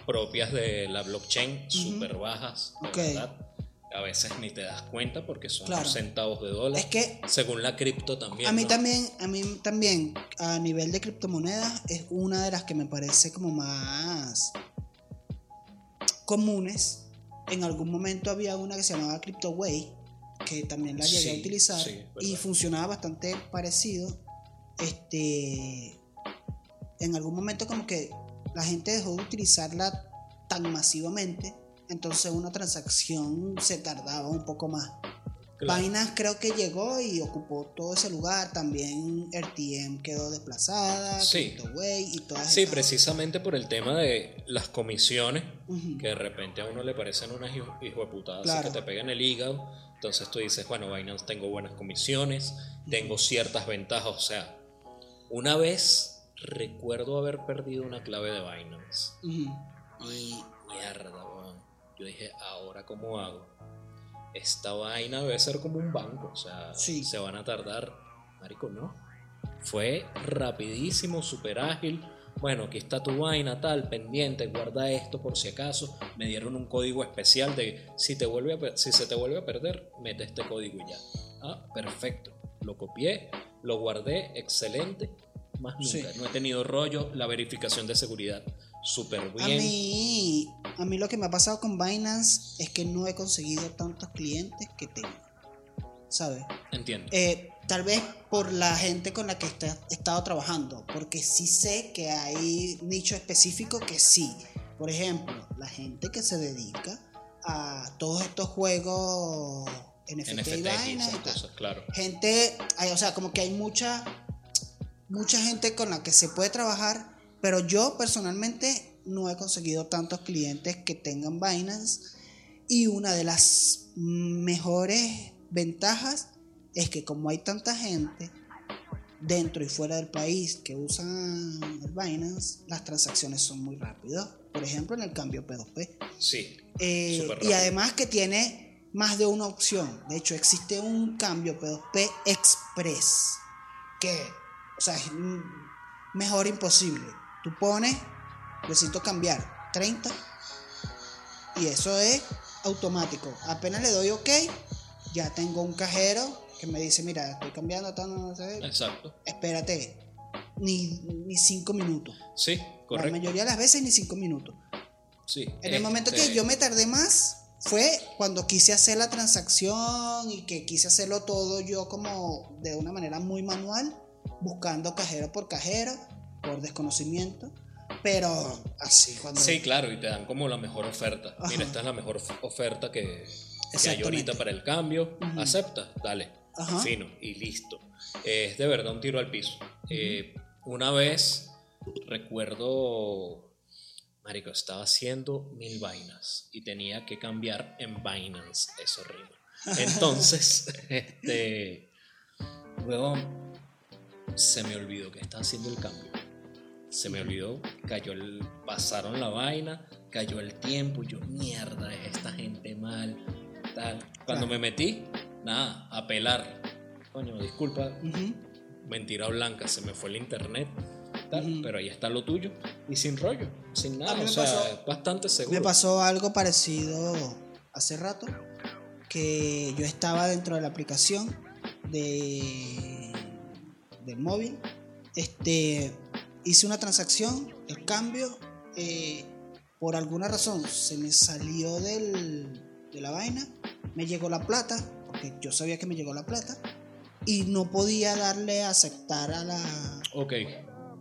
propias de la blockchain, súper bajas, de Ok. verdad. A veces ni te das cuenta porque son Claro. centavos de dólar. Es que según la cripto también. a mí ¿no? también, a mí también, a nivel de criptomonedas, es una de las que me parece como más comunes. En algún momento había una que se llamaba CryptoWay, que también la llegué a Sí, utilizar sí, y funcionaba bastante parecido. Este, en algún momento como que la gente dejó de utilizarla tan masivamente entonces una transacción se tardaba un poco más. Claro. Binance creo que llegó y ocupó todo ese lugar. También RTM quedó desplazada, Sí. CryptoWay y todas Sí, estas- precisamente por el tema de las comisiones, que de repente a uno le parecen unas hijo, hijo de putadas Claro. que te pegan el hígado. Entonces tú dices, bueno, Binance tengo buenas comisiones, tengo ciertas ventajas. O sea, una vez recuerdo haber perdido una clave de Binance. Y mierda. Yo dije, ¿ahora cómo hago? Esta vaina debe ser como un banco, o sea, Sí. se van a tardar. Marico, no. Fue rapidísimo, súper ágil. Bueno, aquí está tu vaina, tal, pendiente, guarda esto por si acaso. Me dieron un código especial de si, te vuelve a si se te vuelve a perder, mete este código y ya. Ah, perfecto. Lo copié, lo guardé, excelente. Más nunca. Sí. No he tenido rollo. La verificación de seguridad, súper A bien. mí, a mí lo que me ha pasado con Binance es que no he conseguido tantos clientes que tengo. ¿Sabes? Entiendo. Eh, tal vez por la gente con la que he estado trabajando, porque sí sé que hay nicho específico que sí. Por ejemplo, la gente que se dedica a todos estos juegos NFT, y y cosas, claro. Gente, hay- o sea, como que hay mucha, mucha gente con la que se puede trabajar, pero yo personalmente no he conseguido tantos clientes que tengan Binance. Y una de las mejores ventajas es que como hay tanta gente dentro y fuera del país que usan el Binance, las transacciones son muy rápidas. Por ejemplo, en el cambio P2P. Sí, Eh, y además que tiene más de una opción. De hecho, existe un cambio P2P Express. Que, o sea, es mejor imposible. Tú pones, necesito cambiar 30. Y eso es automático. Apenas le doy OK, ya tengo un cajero que me dice, mira, estoy cambiando, tal, no sé, exacto. espérate, ni, ni cinco minutos. Sí, La correcto. mayoría de las veces ni cinco minutos. Sí. En el momento que Este, yo me tardé más fue cuando quise hacer la transacción y que quise hacerlo todo yo como de una manera muy manual, buscando cajero por cajero, por desconocimiento, pero así cuando... Sí, claro, y te dan como la mejor oferta. Ajá. Mira, esta es la mejor of- oferta que, que hay ahorita para el cambio. Acepta, dale. Ajá. Fino, y listo. Eh, es de verdad un tiro al piso. Eh, una vez recuerdo, Marico, estaba haciendo mil vainas y tenía que cambiar en Binance. Eso rima. [laughs] Entonces, [laughs] este. Luego se me olvidó que estaba haciendo el cambio. Se me olvidó, cayó el. Pasaron la vaina, cayó el tiempo. Yo, mierda, es esta gente mal. Tal. Cuando Claro. me metí, nada, a pelar. Coño, disculpa, mentira blanca, se me fue el internet. tal. Pero ahí está lo tuyo. Y sin rollo, sin nada. O sea, pasó- bastante seguro. Me pasó algo parecido hace rato, que yo estaba dentro de la aplicación de, del móvil, este, hice una transacción, el cambio, eh, por alguna razón se me salió del, de la vaina, me llegó la plata, porque yo sabía que me llegó la plata, y no podía darle a aceptar a la, Ok,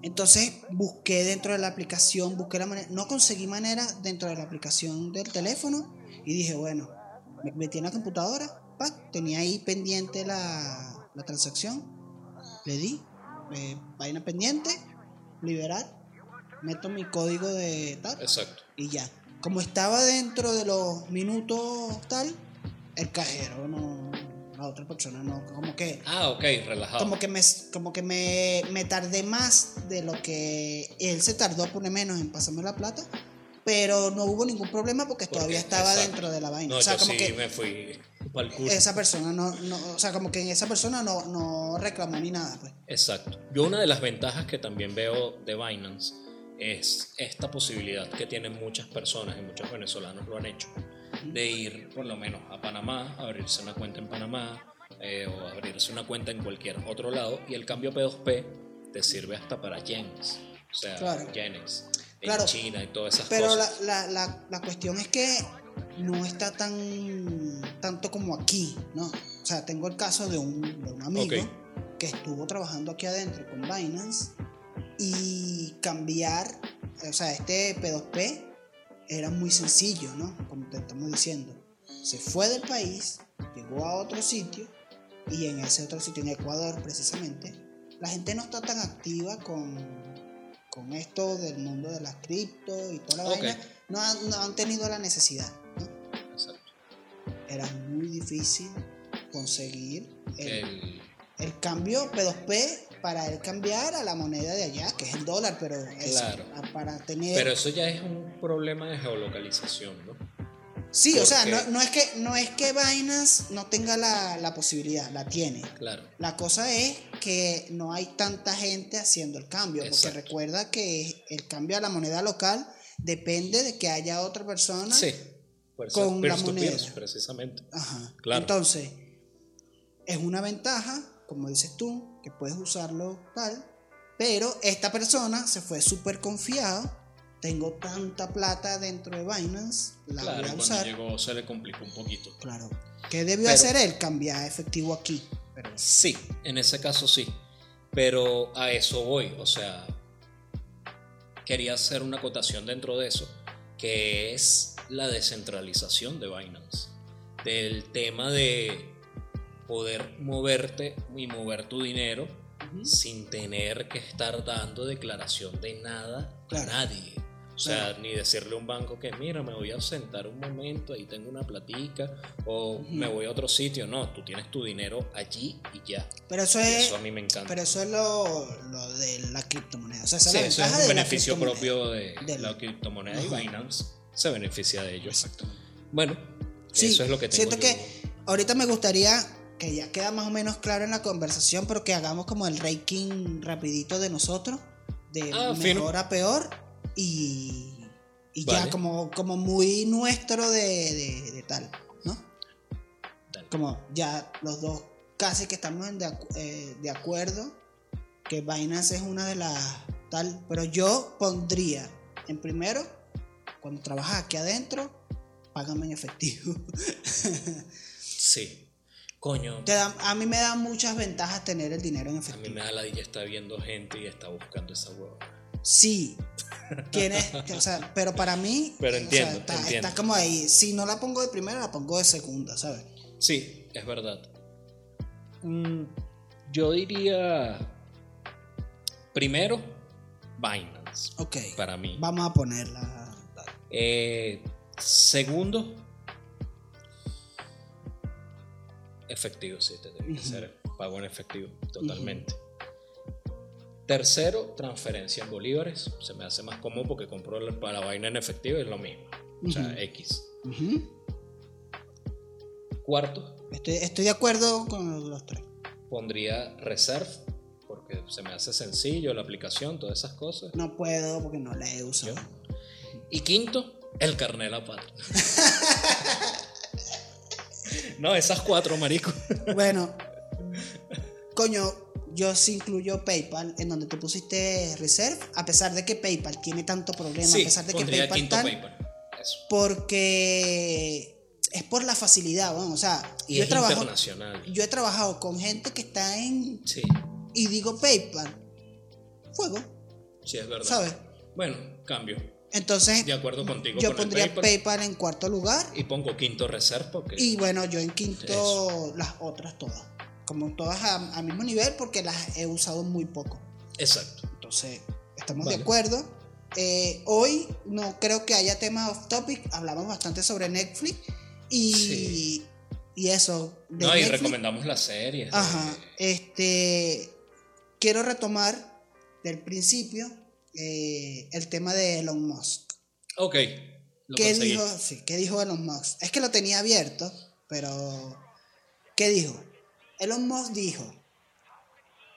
entonces busqué dentro de la aplicación, busqué la manera, no conseguí manera dentro de la aplicación del teléfono y dije, bueno, me metí en la computadora, ¡pac! tenía ahí pendiente la, la transacción, le di, eh, vaina pendiente, liberar, meto mi código de tal exacto. y ya. Como estaba dentro de los minutos tal, el cajero no, la otra persona no, como que Ah, ok, relajado. como que me como que me, me tardé más de lo que él se tardó pone menos en pasarme la plata pero no hubo ningún problema porque, todavía estaba exacto. dentro de la vaina No, o sea yo como sí que me fui pa'l culo. esa persona no, no o sea como que esa persona no, no reclamó ni nada pues Exacto. Yo una de las ventajas que también veo de Binance es esta posibilidad que tienen muchas personas y muchos venezolanos lo han hecho de ir por lo menos a Panamá, abrirse una cuenta en Panamá eh, o abrirse una cuenta en cualquier otro lado y el cambio P2P te sirve hasta para yens, o sea, Claro. yenes en Claro. China y todas esas pero cosas. la, la, la cuestión es que no está tan tanto como aquí no o sea tengo el caso de un, de un amigo Ok. que estuvo trabajando aquí adentro con Binance y cambiar, o sea, este P2P era muy sencillo, ¿no? Como te estamos diciendo. Se fue del país, llegó a otro sitio y en ese otro sitio, en Ecuador precisamente, la gente no está tan activa con, con esto del mundo de las cripto y toda la Ok. vaina. No han, no han tenido la necesidad. ¿no? Exacto. Era muy difícil conseguir el, El- el cambio P2P para el cambiar a la moneda de allá, que es el dólar, pero Claro. para tener... pero eso ya es un problema de geolocalización, ¿no? Sí, o sea, no, no es que, no es que Binance no tenga la, la posibilidad, la tiene. Claro. La cosa es que no hay tanta gente haciendo el cambio, porque recuerda que el cambio a la moneda local depende de que haya otra persona. Sí. Por eso Con la moneda. precisamente. Ajá. Claro. Entonces, es una ventaja, como dices tú, que puedes usarlo tal, pero esta persona se fue súper confiado. Tengo tanta plata dentro de Binance, la claro, voy a cuando usar. llegó se le complicó un poquito. Claro. ¿Qué debió Pero- hacer él? Cambiar efectivo aquí. Pero Sí, en ese caso sí. Pero a eso voy. O sea, quería hacer una acotación dentro de eso, que es la descentralización de Binance. Del tema de poder moverte y mover tu dinero sin tener que estar dando declaración de nada Claro. a nadie. O sea, ni decirle a un banco que mira, me voy a sentar un momento, ahí tengo una platica, o me voy a otro sitio. No, tú tienes tu dinero allí y ya. Pero eso es, eso a mí me encanta. pero eso es lo, lo de la criptomoneda. O sea, esa Sí, la eso es un de beneficio propio de la criptomoneda y Binance se beneficia de ello. Exactamente. Bueno, Sí, eso es lo que tengo siento yo. que ahorita me gustaría que ya queda más o menos claro en la conversación, pero que hagamos como el ranking rapidito de nosotros, de Ah, mejor fino. a peor, y, y ya como, como muy nuestro de, de- de tal, ¿no? Dale. Como ya los dos casi que estamos de, eh, de acuerdo que Binance es una de las tal, pero yo pondría en primero, cuando trabajas aquí adentro, págame en efectivo. [laughs] Sí. Coño, Te da- a mí me da muchas ventajas tener el dinero en a mí efectivo. me da la ya está viendo gente y está buscando esa hueva. Sí. Tienes, o sea, pero para mí Pero o sea, entiendo, está, entiendo. está como ahí. Si no la pongo de primera, la pongo de segunda, ¿sabes? Sí, es verdad. Mm, yo diría. Primero, Binance. Ok. Para mí. Vamos a ponerla. Eh, segundo, efectivo, sí, te tiene que ser pago en efectivo, totalmente. Tercero, transferencia en bolívares. Se me hace más cómodo porque compro para la vaina en efectivo y es lo mismo. O sea. X. Cuarto, estoy, estoy de acuerdo con los tres. pondría reserve porque se me hace sencillo la aplicación, todas esas cosas. No puedo porque no la he usado. Yo. Y quinto, el carnet patria. [laughs] no, esas cuatro, marico. Bueno, coño, yo sí incluyo PayPal en donde tú pusiste Reserve, a pesar de que PayPal tiene tanto problema, Sí, a pesar de que PayPal porque es por la facilidad, bueno, o sea, Y yo he es trabajado internacional. yo he trabajado con gente que está en Sí, y digo PayPal, fuego, sí, es verdad. ¿sabes? Bueno, cambio. Entonces, De acuerdo contigo yo con pondría PayPal. PayPal en cuarto lugar Y pongo quinto reserve porque. y bueno, yo en quinto Eso. las otras todas, como todas a- al mismo nivel porque las he usado muy poco. Exacto. Entonces, estamos Vale. de acuerdo. Eh, hoy no creo que haya tema off topic. Hablamos bastante sobre Netflix y, Sí. y eso. de No, y Netflix. recomendamos las series. de- Ajá. Este. Quiero retomar del principio eh, el tema de Elon Musk. Ok. Lo ¿Qué conseguí. dijo, sí, ¿Qué dijo Elon Musk? Es que lo tenía abierto, pero. ¿Qué dijo? Elon Musk dijo: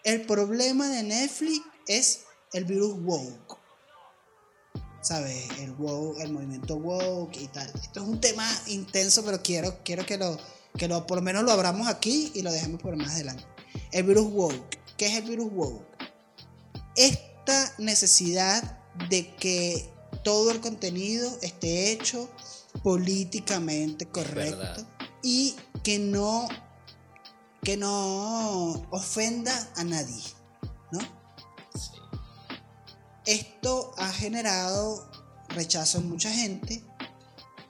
El problema de Netflix es el virus woke. ¿Sabes? El woke, el movimiento woke y tal. Esto es un tema intenso, pero quiero, quiero que lo, que lo, por lo menos lo abramos aquí y lo dejemos por más adelante. El virus woke. ¿Qué es el virus woke? Esta necesidad de que todo el contenido esté hecho políticamente correcto verdad. y que no que no ofenda a nadie, ¿no? Sí. Esto ha generado rechazo en mucha gente,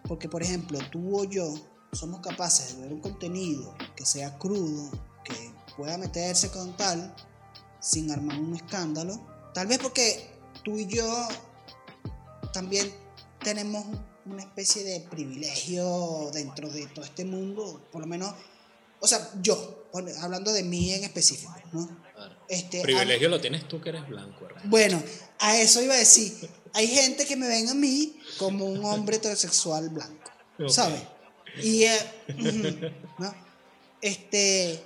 porque por ejemplo, tú o yo somos capaces de ver un contenido que sea crudo, que pueda meterse con tal, sin armar un escándalo. Tal vez porque tú y yo también tenemos una especie de privilegio dentro de todo este mundo, por lo menos, o sea, yo, hablando de mí en específico, ¿no? Este, privilegio lo tienes tú que eres blanco, ¿verdad? Bueno, a eso iba a decir. Hay gente que me ven a mí como un hombre heterosexual blanco, ¿sabes? Y, eh, ¿no? Este,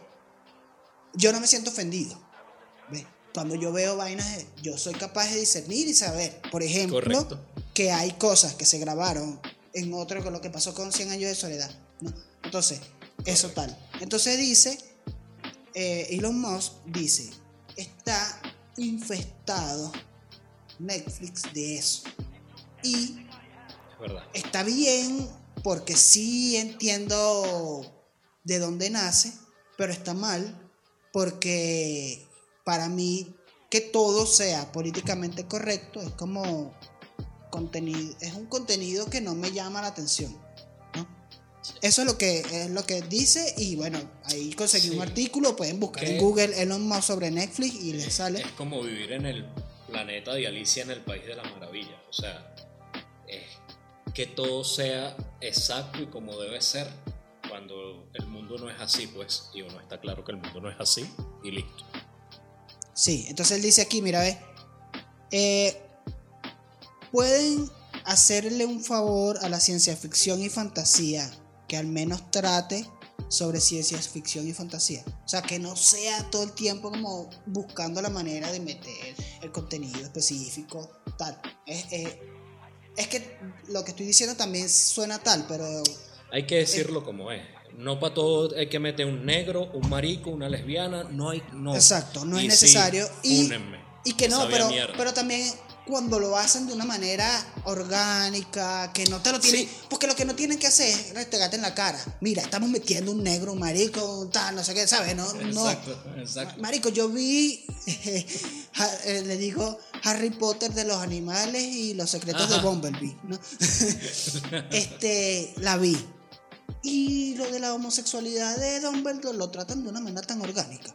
yo no me siento ofendido. Cuando yo veo vainas, yo soy capaz de discernir y saber, por ejemplo, que hay cosas que se grabaron en otro con lo que pasó con 100 años de soledad. Entonces, eso tal. Entonces dice, eh, Elon Musk dice, está infestado Netflix de eso. Y está bien porque sí entiendo de dónde nace, pero está mal porque para mí que todo sea políticamente correcto es como contenido, es un contenido que no me llama la atención. Eso es lo que es lo que dice y bueno, ahí conseguí un artículo, pueden buscar en Google Elon Musk sobre Netflix y les sale. Es como vivir en el planeta de Alicia en el País de la Maravilla, o sea, es que todo sea exacto y como debe ser cuando el mundo no es así, pues, y uno está claro que el mundo no es así y listo. Sí, entonces él dice aquí, mira, ve, eh, pueden hacerle un favor a la ciencia ficción y fantasía que al menos trate sobre ciencia ficción y fantasía. O sea, que no sea todo el tiempo como buscando la manera de meter el contenido específico, tal. Es, es que lo que estoy diciendo también suena tal, pero... Hay que decirlo como es. No para todo hay que meter un negro, un marico, una lesbiana, no hay... No. Exacto, no es necesario. y, y que no, pero, pero también cuando lo hacen de una manera orgánica, que no te lo tienen. Porque lo que no tienen que hacer es restregarte en la cara. Mira, estamos metiendo un negro, un marico, tal, no sé qué, ¿sabes? No, exacto, exacto. Marico, yo vi, [laughs] eh, le digo Harry Potter de los animales y los secretos de Bumblebee, ¿no? [laughs] este, la vi. Y lo de la homosexualidad de Dumbledore lo tratan de una manera tan orgánica.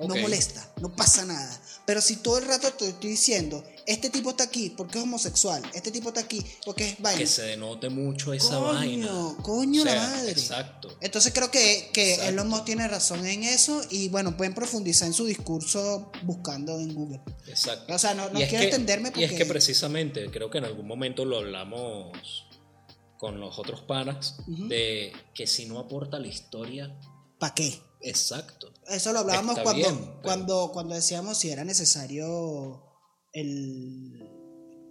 No molesta, no pasa nada. Pero si todo el rato te estoy diciendo, este tipo está aquí porque es homosexual, este tipo está aquí porque es vaina. Que se denote mucho esa vaina. Coño, la madre. Exacto. Entonces creo que, que Elon Musk tiene razón en eso y bueno, pueden profundizar en su discurso buscando en Google. Exacto. O sea, no, quiero entenderme porque... Y es que precisamente, creo que en algún momento lo hablamos con los otros panas, de que si no aporta la historia... ¿Para qué? Exacto. Eso lo hablábamos cuando, cuando, cuando decíamos si era necesario el,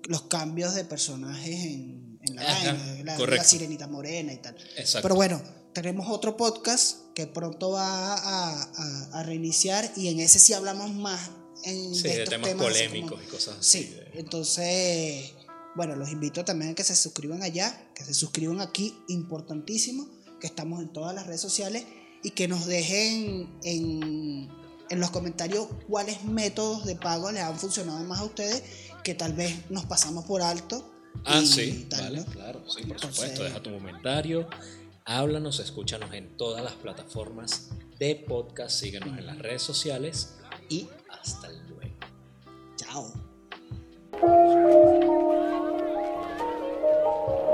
los cambios de personas en, la, la, sirenita morena y tal. Pero bueno, tenemos otro podcast que pronto va a, reiniciar y en ese sí hablamos más en de, temas, polémicos y cosas así. Sí, entonces, bueno, los invito también a que se suscriban allá, que se suscriban aquí, importantísimo, que estamos en todas las redes sociales y que nos dejen en, en los comentarios cuáles métodos de pago les han funcionado más a ustedes, que tal vez nos pasamos por alto. Ah, sí, tal, claro, sí, por supuesto, deja tu comentario, háblanos, escúchanos en todas las plataformas de podcast, síguenos en las redes sociales y hasta luego. Chao.